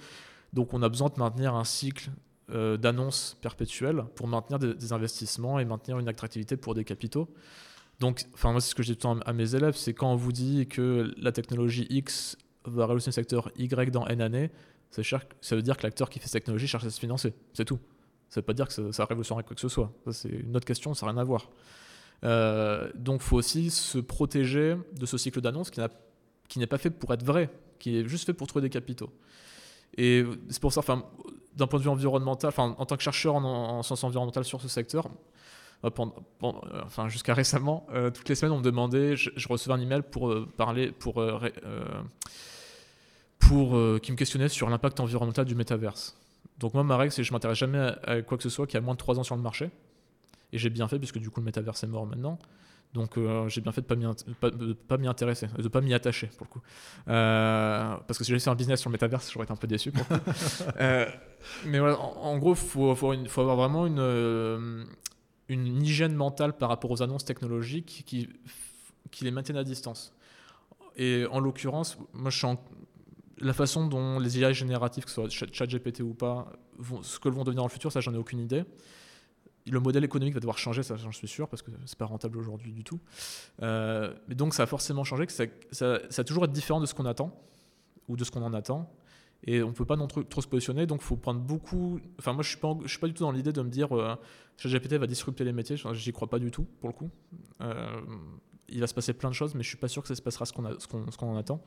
Donc on a besoin de maintenir un cycle d'annonces perpétuelles pour maintenir des, investissements et maintenir une attractivité pour des capitaux. Donc, enfin, moi, c'est ce que je dis tout le temps à mes élèves, c'est quand on vous dit que la technologie X va révolutionner le secteur Y dans N années, ça veut dire que l'acteur qui fait cette technologie cherche à se financer. C'est tout. Ça ne veut pas dire que ça, ça révolutionnerait quoi que ce soit. C'est une autre question, ça n'a rien à voir. Euh, donc, il faut aussi se protéger de ce cycle d'annonce qui, qui n'est pas fait pour être vrai, qui est juste fait pour trouver des capitaux. Et c'est pour ça, enfin, d'un point de vue environnemental, enfin, en tant que chercheur en, en sciences environnementales sur ce secteur, euh, enfin, jusqu'à récemment, euh, toutes les semaines, on me demandait, je, recevais un email pour euh, parler, pour, pour qui me questionnait sur l'impact environnemental du métaverse. Donc moi, ma règle, c'est que je m'intéresse jamais à, quoi que ce soit qui a moins de 3 ans sur le marché. Et j'ai bien fait, puisque du coup, le métaverse est mort maintenant. Donc j'ai bien fait de ne pas, pas m'y intéresser, de ne pas m'y attacher pour le coup. parce que si j'avais fait un business sur le métaverse, j'aurais été un peu déçu. <laughs> mais voilà, en, gros, il faut, faut, faut, avoir vraiment une, une hygiène mentale par rapport aux annonces technologiques qui, qui les maintiennent à distance. Et en l'occurrence, moi, je suis la façon dont les IA génératives, que ce soit ChatGPT ou pas, vont, ce que vont devenir dans le futur, ça, j'en ai aucune idée. Le modèle économique va devoir changer, ça, j'en suis sûr, parce que c'est pas rentable aujourd'hui du tout. Euh, mais donc, ça a forcément changé, que ça, ça, ça a toujours être différent de ce qu'on attend, ou de ce qu'on en attend. Et on ne peut pas non trop, trop se positionner, donc il faut prendre beaucoup. Enfin, moi, je ne suis, suis pas du tout dans l'idée de me dire euh, ChatGPT va disrupter les métiers, j'y crois pas du tout, pour le coup. Euh, il va se passer plein de choses, mais je suis pas sûr que ça se passera ce qu'on en attend.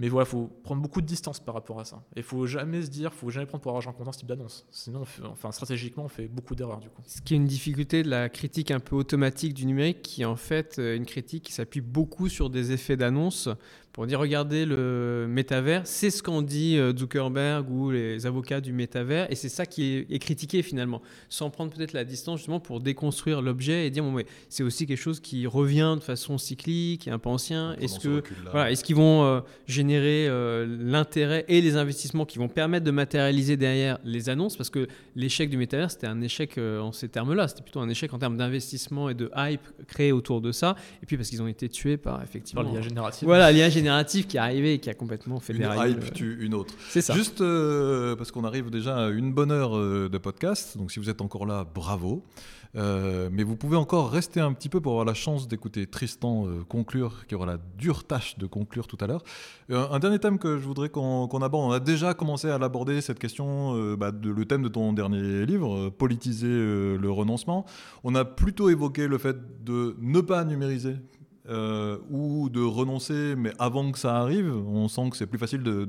Mais voilà, il faut prendre beaucoup de distance par rapport à ça. Et il faut jamais se dire, faut jamais prendre pour argent comptant ce type d'annonce. Sinon, enfin, stratégiquement, on fait beaucoup d'erreurs du coup. Ce qui est une difficulté de la critique un peu automatique du numérique, qui est en fait euh, une critique qui s'appuie beaucoup sur des effets d'annonce pour dire regardez le métavers, c'est ce qu'ont dit euh, Zuckerberg ou les avocats du métavers, et c'est ça qui est, critiqué finalement, sans prendre peut-être la distance justement pour déconstruire l'objet et dire bon, c'est aussi quelque chose qui revient de façon cyclique et un peu ancien. Est-ce que voilà, est-ce qu'ils vont euh, générer euh, l'intérêt et les investissements qui vont permettre de matérialiser derrière les annonces? Parce que l'échec du métavers, c'était un échec en ces termes-là, c'était plutôt un échec en termes d'investissement et de hype créé autour de ça, et puis parce qu'ils ont été tués par effectivement par l'IA générative. Voilà, l'IA génératif qui est arrivé et qui a complètement fait une hype tue une autre. C'est ça. Juste euh, parce qu'on arrive déjà à une bonne heure euh, de podcast, donc si vous êtes encore là, bravo. Euh, mais vous pouvez encore rester un petit peu pour avoir la chance d'écouter Tristan conclure, qui aura la dure tâche de conclure tout à l'heure. un dernier thème que je voudrais qu'on aborde, on a déjà commencé à l'aborder, cette question, bah, de, le thème de ton dernier livre, politiser le renoncement. On a plutôt évoqué le fait de ne pas numériser euh, ou de renoncer, mais avant que ça arrive, on sent que c'est plus facile de,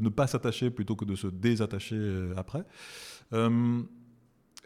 ne, pas s'attacher plutôt que de se désattacher euh, après. Euh,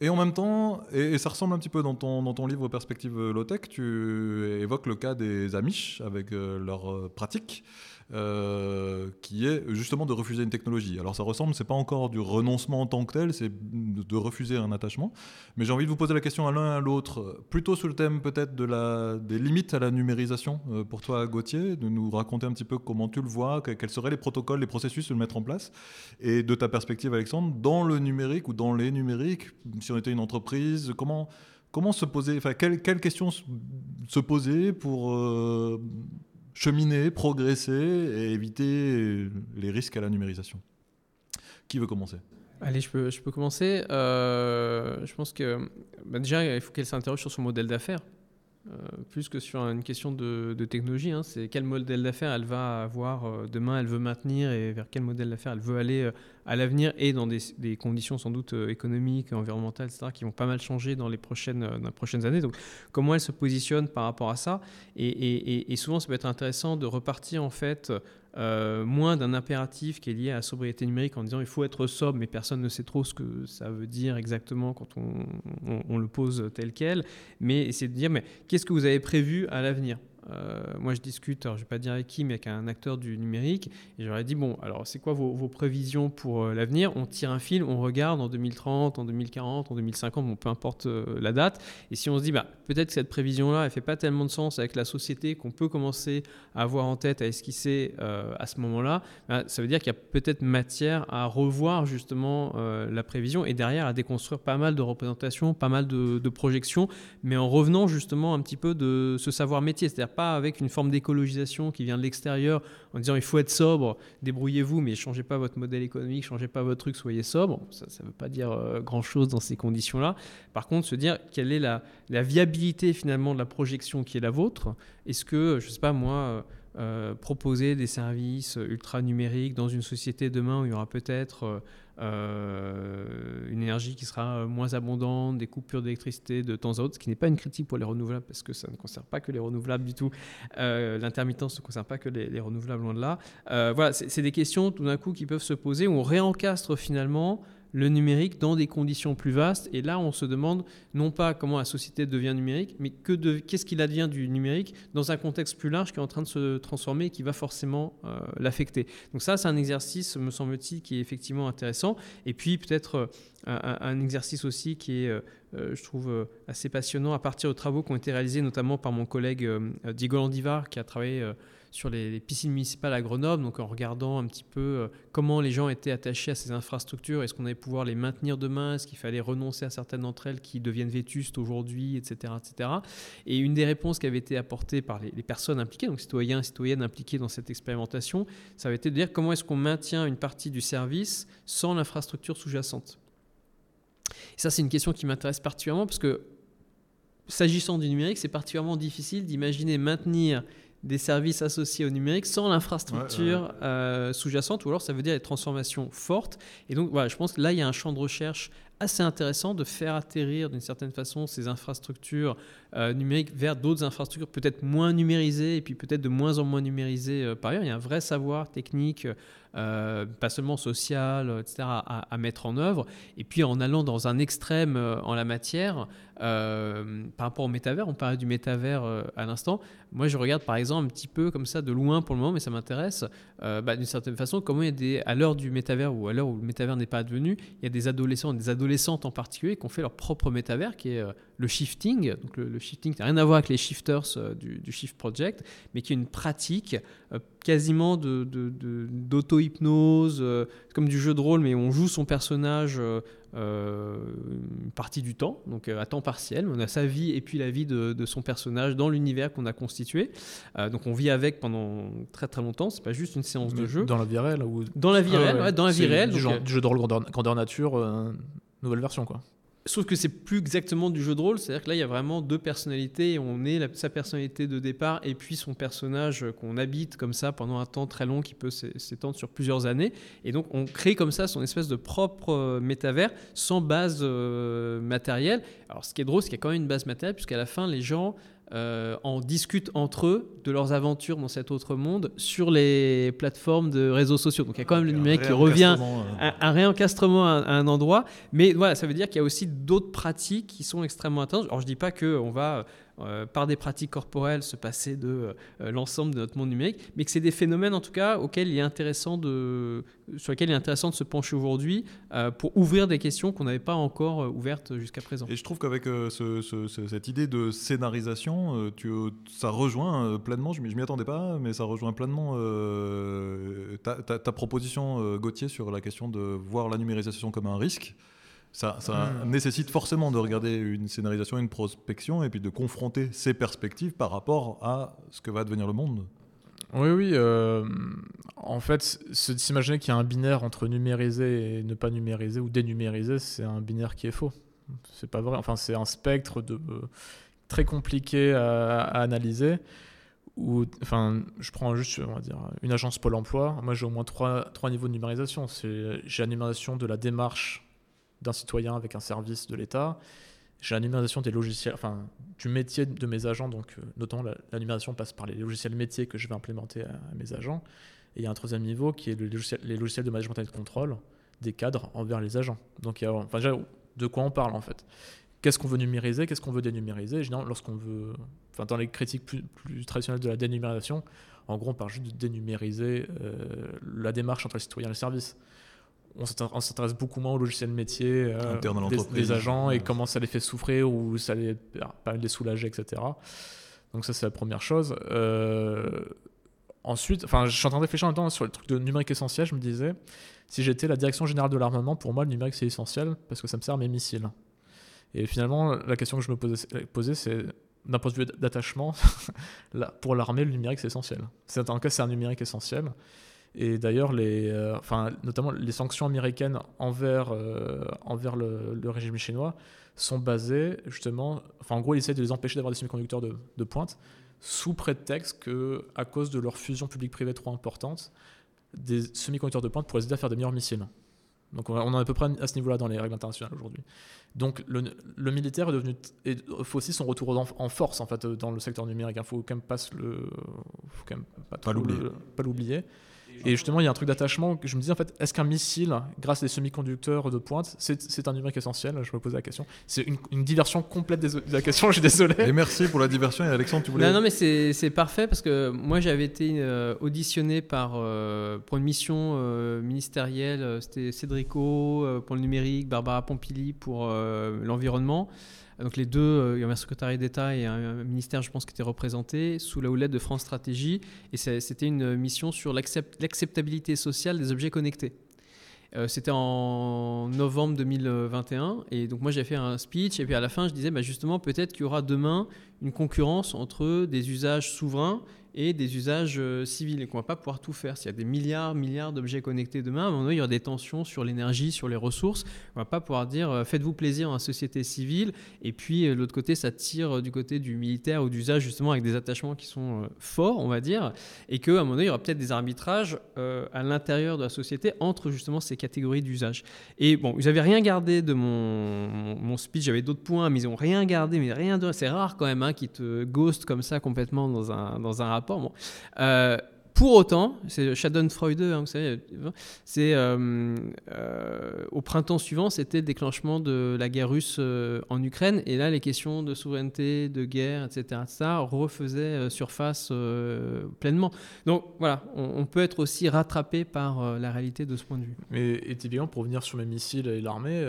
et en même temps, et, ça ressemble un petit peu dans ton, livre Perspective Low-Tech, tu évoques le cas des Amish avec leurs pratiques. Euh, qui est justement de refuser une technologie. Alors ça ressemble, c'est pas encore du renoncement en tant que tel, c'est de refuser un attachement. Mais j'ai envie de vous poser la question à l'un et à l'autre, plutôt sur le thème peut-être de la, des limites à la numérisation. Euh, pour toi, Gauthier, de nous raconter un petit peu comment tu le vois, quels seraient les protocoles, les processus de le mettre en place, et de ta perspective, Alexandre, dans le numérique ou dans les numériques, si on était une entreprise, comment comment se poser, enfin, quelles, questions se poser pour euh, cheminer, progresser et éviter les risques à la numérisation. Qui veut commencer? Allez, je peux, je peux commencer. Euh, je pense que bah, déjà, il faut qu'elle s'interroge sur son modèle d'affaires. Euh, plus que sur une question de, technologie, hein. c'est quel modèle d'affaires elle va avoir euh, demain, elle veut maintenir et vers quel modèle d'affaires elle veut aller à l'avenir et dans des, conditions sans doute économiques, environnementales, etc., qui vont pas mal changer dans les prochaines, années. Donc, comment elle se positionne par rapport à ça? Et, souvent, ça peut être intéressant de repartir en fait euh, moins d'un impératif qui est lié à la sobriété numérique en disant il faut être sobre, mais personne ne sait trop ce que ça veut dire exactement quand on, on, le pose tel quel, mais c'est de dire mais qu'est-ce que vous avez prévu à l'avenir? Euh, moi je discute, alors je vais pas dire avec qui, mais avec un acteur du numérique, et j'aurais dit bon, alors c'est quoi vos, prévisions pour euh, l'avenir? On tire un film, on regarde en 2030, en 2040, en 2050, bon, peu importe euh, la date, et si on se dit bah peut-être que cette prévision-là, elle fait pas tellement de sens avec la société qu'on peut commencer à avoir en tête, à esquisser à ce moment-là, bah, ça veut dire qu'il y a peut-être matière à revoir justement la prévision et derrière à déconstruire pas mal de représentations, pas mal de, de projections, mais en revenant justement un petit peu de ce savoir métier, c'est-à-dire pas avec une forme d'écologisation qui vient de l'extérieur en disant il faut être sobre, débrouillez-vous, mais changez pas votre modèle économique, changez pas votre truc, soyez sobre. Ça ne veut pas dire euh, grand-chose dans ces conditions-là. Par contre, se dire quelle est la, viabilité finalement de la projection qui est la vôtre. Est-ce que, je sais pas moi, euh, proposer des services ultra numériques dans une société demain où il y aura peut-être euh, une énergie qui sera moins abondante, des coupures d'électricité de temps à autre, ce qui n'est pas une critique pour les renouvelables parce que ça ne concerne pas que les renouvelables du tout. Euh, l'intermittence ne concerne pas que les, les renouvelables loin de là. voilà, c'est des questions tout d'un coup qui peuvent se poser où on réencastre finalement le numérique dans des conditions plus vastes. Et là, on se demande non pas comment la société devient numérique, mais qu'est-ce qu'il advient du numérique dans un contexte plus large qui est en train de se transformer et qui va forcément euh, l'affecter. Donc ça, c'est un exercice, me semble-t-il, qui est effectivement intéressant. Et puis peut-être euh, un, exercice aussi qui est, euh, je trouve, assez passionnant à partir de travaux qui ont été réalisés notamment par mon collègue Diego Landivar, qui a travaillé sur les, piscines municipales à Grenoble, donc en regardant un petit peu euh, comment les gens étaient attachés à ces infrastructures, est-ce qu'on allait pouvoir les maintenir demain, est-ce qu'il fallait renoncer à certaines d'entre elles qui deviennent vétustes aujourd'hui, etc., etc. Et une des réponses qui avait été apportée par les, personnes impliquées, donc citoyens et citoyennes impliqués dans cette expérimentation, ça avait été de dire comment est-ce qu'on maintient une partie du service sans l'infrastructure sous-jacente. Et ça, c'est une question qui m'intéresse particulièrement parce que s'agissant du numérique, c'est particulièrement difficile d'imaginer maintenir des services associés au numérique sans l'infrastructure euh, sous-jacente, ou alors ça veut dire des transformations fortes. Et donc voilà, je pense que là, il y a un champ de recherche assez intéressant de faire atterrir d'une certaine façon ces infrastructures euh, numériques vers d'autres infrastructures peut-être moins numérisées et puis peut-être de moins en moins numérisées euh, par ailleurs. Il y a un vrai savoir technique pas seulement social, etc., à, mettre en œuvre. Et puis en allant dans un extrême en la matière, euh, par rapport au métavers, on parlait du métavers à l'instant. Moi, je regarde par exemple un petit peu comme ça de loin pour le moment, mais ça m'intéresse bah, d'une certaine façon comment il y a des, à l'heure du métavers ou à l'heure où le métavers n'est pas advenu, il y a des adolescents, des adolescentes en particulier qui ont fait leur propre métavers qui est le shifting. Donc le, shifting, n'a rien à voir avec les shifters du, Shift Project, mais qui est une pratique quasiment d'auto-hypnose, euh, comme du jeu de rôle, mais on joue son personnage euh, euh, une partie du temps, donc à temps partiel. On a sa vie et puis la vie de, son personnage dans l'univers qu'on a constitué. donc on vit avec pendant très très longtemps. C'est pas juste une séance de jeu. Dans la vie réelle ou dans la vie ah réelle, dans la vie réelle. Du, jeu de rôle grandeur nature, nouvelle version quoi. Sauf que c'est plus exactement du jeu de rôle, c'est-à-dire que là il y a vraiment deux personnalités, on est sa personnalité de départ et puis son personnage qu'on habite comme ça pendant un temps très long qui peut s'étendre sur plusieurs années. Et donc on crée comme ça son espèce de propre euh, métavers sans base euh, matérielle. Alors ce qui est drôle, c'est qu'il y a quand même une base matérielle, puisqu'à la fin les gens euh, en discutent entre eux de leurs aventures dans cet autre monde sur les plateformes de réseaux sociaux. Donc il y a quand même le numérique qui revient, un, un réencastrement à, un endroit, mais voilà, ça veut dire qu'il y a aussi d'autres pratiques qui sont extrêmement intenses. Alors je dis pas qu'on va euh, par des pratiques corporelles se passer de euh, l'ensemble de notre monde numérique, mais que c'est des phénomènes en tout cas auxquels il est intéressant de, sur lesquels il est intéressant de se pencher aujourd'hui euh, pour ouvrir des questions qu'on n'avait pas encore ouvertes jusqu'à présent. Et je trouve qu'avec cette idée de scénarisation, ça rejoint pleinement, je ne m'y attendais pas, mais ça rejoint pleinement ta, ta, proposition, Gauthier, sur la question de voir la numérisation comme un risque. Ça, hmm. nécessite forcément de regarder une scénarisation, une prospection, et puis de confronter ces perspectives par rapport à ce que va devenir le monde. Oui, oui. Euh, en fait, s'imaginer qu'il y a un binaire entre numériser et ne pas numériser ou dénumériser, c'est un binaire qui est faux. C'est pas vrai. Enfin, c'est un spectre de, très compliqué à, analyser. Ou, enfin, je prends juste, on va dire, une agence Pôle Emploi. Moi, j'ai au moins trois, trois niveaux de numérisation. J'ai la numérisation de la démarche d'un citoyen avec un service de l'État. J'ai la numérisation des logiciels, enfin du métier de mes agents, donc euh, notamment la, numérisation passe par les logiciels métiers que je vais implémenter à, mes agents. Et il y a un troisième niveau qui est les logiciels de management et de contrôle des cadres envers les agents. Donc enfin, de quoi on parle en fait qu'est-ce qu'on veut numériser, qu'est-ce qu'on veut dénumériser? Lorsqu'on veut, enfin, dans les critiques plus, traditionnelles de la dénumérisation, en gros, on parle juste de dénumériser euh, la démarche entre le citoyen et le service. On s'intéresse beaucoup moins au logiciel métier euh, des, des, agents et comment ça les fait souffrir ou ça les permet de les soulager, etc. Donc ça, c'est la première chose. Euh, ensuite, enfin, je suis en train de réfléchir en même temps sur le truc de numérique essentiel. Je me disais, si j'étais la direction générale de l'armement, pour moi, le numérique, c'est essentiel parce que ça me sert à mes missiles. Et finalement, la question que je me posais, c'est d'un point de vue d'attachement, <laughs> pour l'armée, le numérique, c'est essentiel. C'est, en tout cas, c'est un numérique essentiel. Et d'ailleurs, les, euh, enfin, notamment les sanctions américaines envers, euh, envers le, le, régime chinois sont basées justement, enfin, en gros, ils essaient de les empêcher d'avoir des semi-conducteurs de, de, pointe sous prétexte que, à cause de leur fusion publique-privée trop importante, des semi-conducteurs de pointe pourraient aider à faire des meilleurs missiles. Donc on, est à peu près à ce niveau-là dans les règles internationales aujourd'hui. Donc le, le, militaire est devenu, il faut aussi son retour en, force en fait dans le secteur numérique. Il faut quand même pas le, faut quand même pas, pas l'oublier. Et justement, il y a un truc d'attachement que je me dis en fait, est-ce qu'un missile, grâce à des semi-conducteurs de pointe, c'est un numérique essentiel? Je me posais la question. C'est une, diversion complète de la question, je suis désolé. Et merci pour la diversion. Et Alexandre, tu voulais. Non, non mais c'est parfait parce que moi, j'avais été euh, auditionné par, euh, pour une mission euh, ministérielle. C'était Cédrico pour le numérique, Barbara Pompili pour l'environnement. Donc les deux, euh, il y avait un secrétariat d'État et un, ministère, je pense, qui étaient représentés sous la houlette de France Stratégie. Et c'était une mission sur l'acceptabilité sociale des objets connectés. Euh, c'était en novembre 2021 et donc moi j'ai fait un speech et puis à la fin je disais bah justement peut-être qu'il y aura demain une concurrence entre des usages souverains et des usages euh, civils et qu'on ne va pas pouvoir tout faire. S'il y a des milliards, milliards d'objets connectés demain, à un moment donné, il y aura des tensions sur l'énergie, sur les ressources. On ne va pas pouvoir dire euh, faites-vous plaisir en société civile et puis euh, de l'autre côté, ça tire du côté du militaire ou d'usage justement avec des attachements qui sont forts, on va dire, et qu'à un moment donné, il y aura peut-être des arbitrages à l'intérieur de la société entre justement ces catégories d'usage. Et bon, ils n'avaient rien gardé de mon, mon speech, j'avais d'autres points, mais ils n'ont rien gardé, mais rien de... C'est rare quand même hein, qu'ils te ghost comme ça complètement dans un, dans un rapport euh, pour autant, c'est Schadenfreude, hein, vous savez, c'est euh, euh, au printemps suivant, c'était le déclenchement de la guerre russe en Ukraine, et là, les questions de souveraineté, de guerre, etc., ça refaisaient surface pleinement. Donc voilà, on, peut être aussi rattrapé par la réalité de ce point de vue. Mais et typiquement, pour venir sur les missiles et l'armée,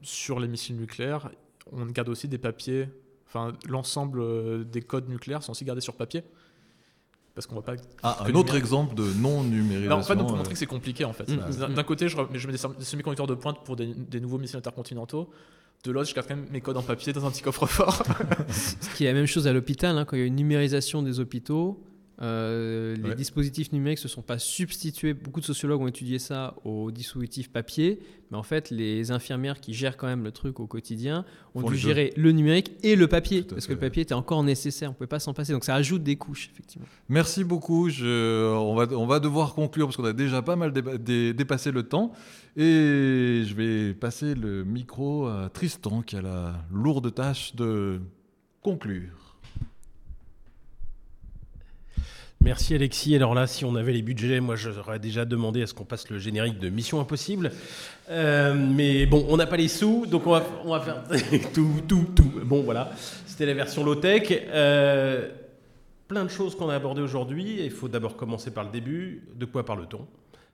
sur les missiles nucléaires, on garde aussi des papiers. Enfin, l'ensemble des codes nucléaires sont aussi gardés sur papier? Parce qu'on va pas. Ah, un autre exemple de non numérisation. en fait, pour montrer que c'est compliqué en fait. Mm. D'un côté, je, je mets des, semi-conducteurs de pointe pour des, nouveaux missiles intercontinentaux. De l'autre, je garde quand même mes codes en papier dans un petit coffre-fort. <laughs> Ce qui est la même chose à l'hôpital, hein, quand il y a une numérisation des hôpitaux. Euh, les dispositifs numériques ne se sont pas substitués. Beaucoup de sociologues ont étudié ça aux dispositifs papier, mais en fait, les infirmières qui gèrent quand même le truc au quotidien ont dû gérer le numérique et le papier, parce que le papier était encore nécessaire, on ne pouvait pas s'en passer. Donc ça ajoute des couches, effectivement. Merci beaucoup. Je, on, va, on va devoir conclure parce qu'on a déjà pas mal dépassé le temps. Et je vais passer le micro à Tristan qui a la lourde tâche de conclure. Merci Alexis. Alors là, si on avait les budgets, moi j'aurais déjà demandé à ce qu'on passe le générique de Mission Impossible. Euh, mais bon, on n'a pas les sous, donc on va, faire <laughs> tout, tout, tout. Bon voilà, c'était la version low-tech. Euh, plein de choses qu'on a abordées aujourd'hui. Il faut d'abord commencer par le début. De quoi parle-t-on?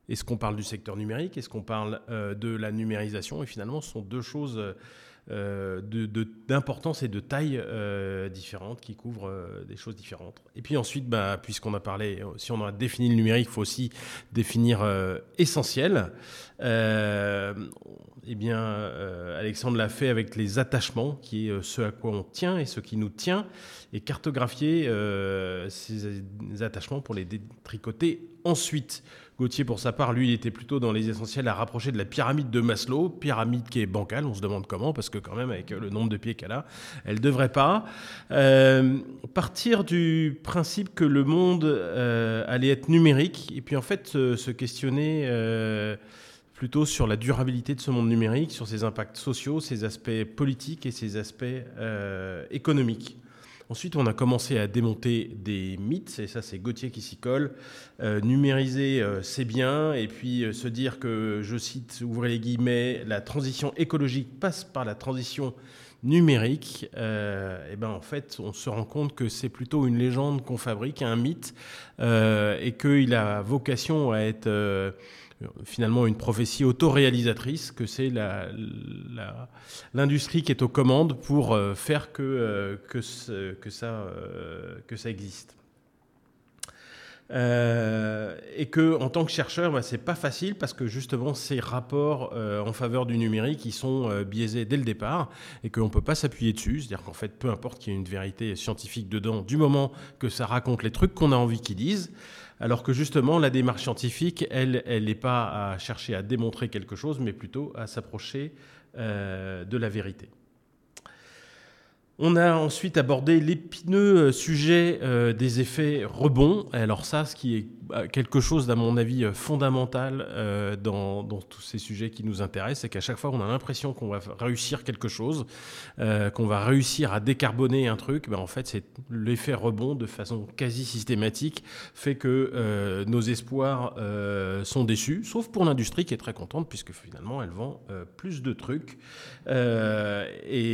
Est-ce qu'on parle du secteur numérique? Est-ce qu'on parle euh, de la numérisation? Et finalement, ce sont deux choses euh, d'importance et de taille euh, différentes qui couvrent euh, des choses différentes. Et puis ensuite, bah, puisqu'on a parlé, si on a défini le numérique, il faut aussi définir essentiel. eh bien, Alexandre l'a fait avec les attachements, qui est ce à quoi on tient et ce qui nous tient, et cartographier ces attachements pour les détricoter ensuite. Gauthier, pour sa part, lui, était plutôt dans les essentiels à rapprocher de la pyramide de Maslow, pyramide qui est bancale, on se demande comment, parce que quand même, avec le nombre de pieds qu'elle a, elle ne devrait pas. Euh, partir du principe que le monde euh, allait être numérique, et puis en fait se questionner euh, plutôt sur la durabilité de ce monde numérique, sur ses impacts sociaux, ses aspects politiques et ses aspects économiques. Ensuite, on a commencé à démonter des mythes, et ça c'est Gauthier qui s'y colle. Euh, numériser, euh, c'est bien, et puis euh, se dire que, je cite, ouvrez les guillemets, la transition écologique passe par la transition numérique, eh ben en fait, on se rend compte que c'est plutôt une légende qu'on fabrique, un mythe, et qu'il a vocation à être finalement une prophétie autoréalisatrice, que c'est l'industrie qui est aux commandes pour faire que, que, que, ça, que ça existe. Euh, et que en tant que chercheur, bah, c'est pas facile parce que justement ces rapports euh, en faveur du numérique, ils sont euh, biaisés dès le départ et qu'on peut pas s'appuyer dessus. C'est-à-dire qu'en fait, peu importe qu'il y ait une vérité scientifique dedans, du moment que ça raconte les trucs qu'on a envie qu'ils disent. Alors que justement, la démarche scientifique, elle, elle n'est pas à chercher à démontrer quelque chose, mais plutôt à s'approcher de la vérité. On a ensuite abordé l'épineux euh, sujet euh, des effets rebonds. Alors ça, ce qui est bah, quelque chose, à mon avis, euh, fondamental dans, tous ces sujets qui nous intéressent, c'est qu'à chaque fois, on a l'impression qu'on va réussir quelque chose, qu'on va réussir à décarboner un truc. Ben, en fait, c'est l'effet rebond de façon quasi systématique fait que nos espoirs sont déçus, sauf pour l'industrie qui est très contente puisque finalement, elle vend plus de trucs. et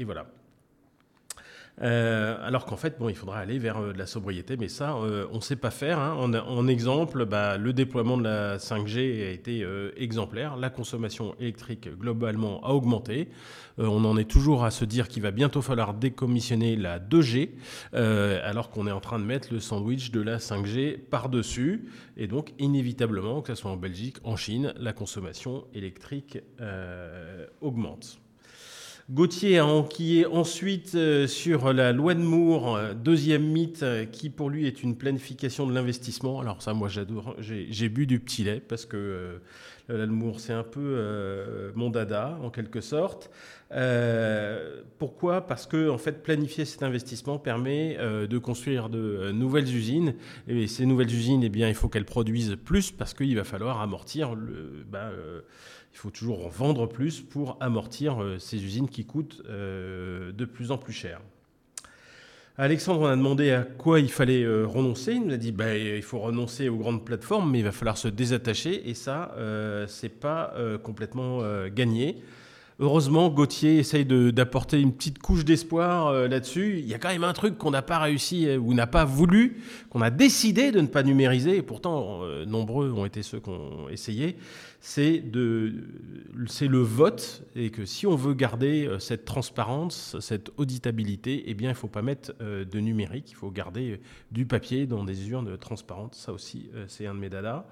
et voilà. Euh, alors qu'en fait, bon, il faudra aller vers euh, de la sobriété, mais ça, euh, on ne sait pas faire. Hein. En, exemple, bah, le déploiement de la 5G a été exemplaire. La consommation électrique globalement a augmenté. on en est toujours à se dire qu'il va bientôt falloir décommissionner la 2G, alors qu'on est en train de mettre le sandwich de la 5G par-dessus. Et donc, inévitablement, que ce soit en Belgique, en Chine, la consommation électrique augmente. Gauthier a enquillé ensuite euh, sur la loi de Moore, euh, deuxième mythe, euh, qui pour lui est une planification de l'investissement. Alors ça, moi j'adore, j'ai bu du petit lait parce que la loi de Moore, c'est un peu mon dada en quelque sorte. pourquoi? Parce que en fait, planifier cet investissement permet de construire de nouvelles usines. Et ces nouvelles usines, eh bien, il faut qu'elles produisent plus parce qu'il va falloir amortir le... Il faut toujours vendre plus pour amortir euh, ces usines qui coûtent euh, de plus en plus cher. Alexandre, on a demandé à quoi il fallait euh, renoncer. Il nous a dit bah, il faut renoncer aux grandes plateformes, mais il va falloir se désattacher. Et ça, euh, c'est pas complètement gagné. Heureusement, Gauthier essaye d'apporter une petite couche d'espoir là-dessus. Il y a quand même un truc qu'on n'a pas réussi ou n'a pas voulu, qu'on a décidé de ne pas numériser, et pourtant nombreux ont été ceux qui ont essayé, c'est le vote, et que si on veut garder cette transparence, cette auditabilité, eh bien il ne faut pas mettre de numérique, il faut garder du papier dans des urnes transparentes. Ça aussi, c'est un de mes dadas.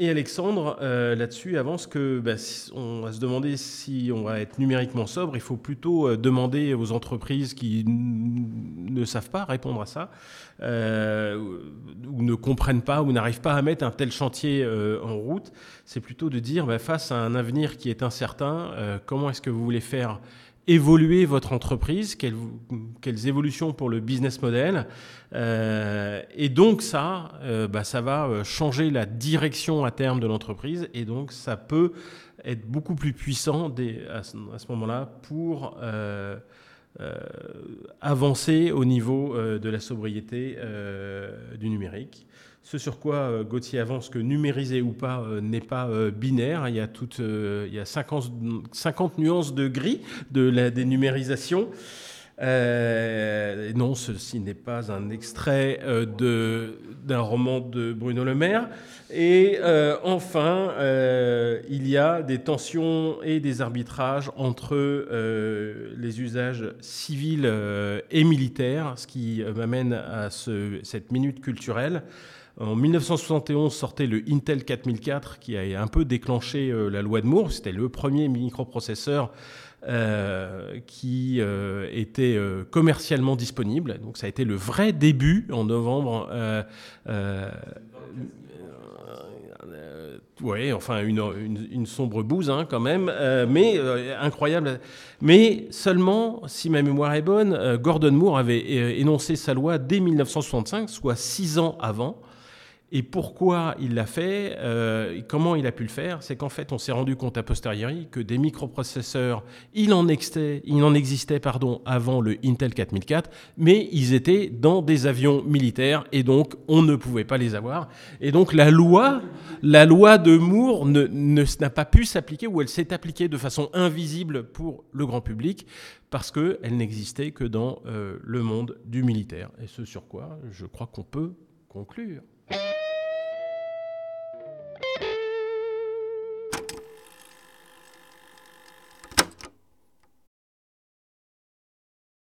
Et Alexandre, euh, là-dessus, avance que bah, on va se demander si on va être numériquement sobre. Il faut plutôt euh, demander aux entreprises qui ne savent pas répondre à ça, euh, ou ne comprennent pas, ou n'arrivent pas à mettre un tel chantier en route. C'est plutôt de dire, bah, face à un avenir qui est incertain, comment est-ce que vous voulez faire évoluer votre entreprise, quelles, évolutions pour le business model. Euh, et donc ça, euh, bah, ça va euh, changer la direction à terme de l'entreprise et donc ça peut être beaucoup plus puissant à ce moment-là pour avancer au niveau de la sobriété du numérique. Ce sur quoi euh, Gauthier avance que numériser ou pas euh, n'est pas euh, binaire. Il y a, toute, il y a 50, 50 nuances de gris de la dénumérisation. non, ceci n'est pas un extrait d'un roman de Bruno Le Maire. Et enfin, il y a des tensions et des arbitrages entre les usages civils et militaires, ce qui m'amène à ce, cette minute culturelle. En 1971 sortait le Intel 4004 qui a un peu déclenché euh, la loi de Moore. C'était le premier microprocesseur euh, qui euh, était commercialement disponible. Donc ça a été le vrai début en novembre. oui, enfin une, sombre bouse hein, quand même, mais incroyable. Mais seulement, si ma mémoire est bonne, Gordon Moore avait énoncé sa loi dès 1965, soit six ans avant. Et pourquoi il l'a fait euh, Comment il a pu le faire C'est qu'en fait, on s'est rendu compte a posteriori que des microprocesseurs, il en existait, il en existait pardon, avant le Intel 4004, mais ils étaient dans des avions militaires et donc on ne pouvait pas les avoir. Et donc la loi, la loi de Moore n'a pas pu s'appliquer ou elle s'est appliquée de façon invisible pour le grand public parce qu'elle n'existait que dans euh, le monde du militaire. Et ce sur quoi je crois qu'on peut conclure.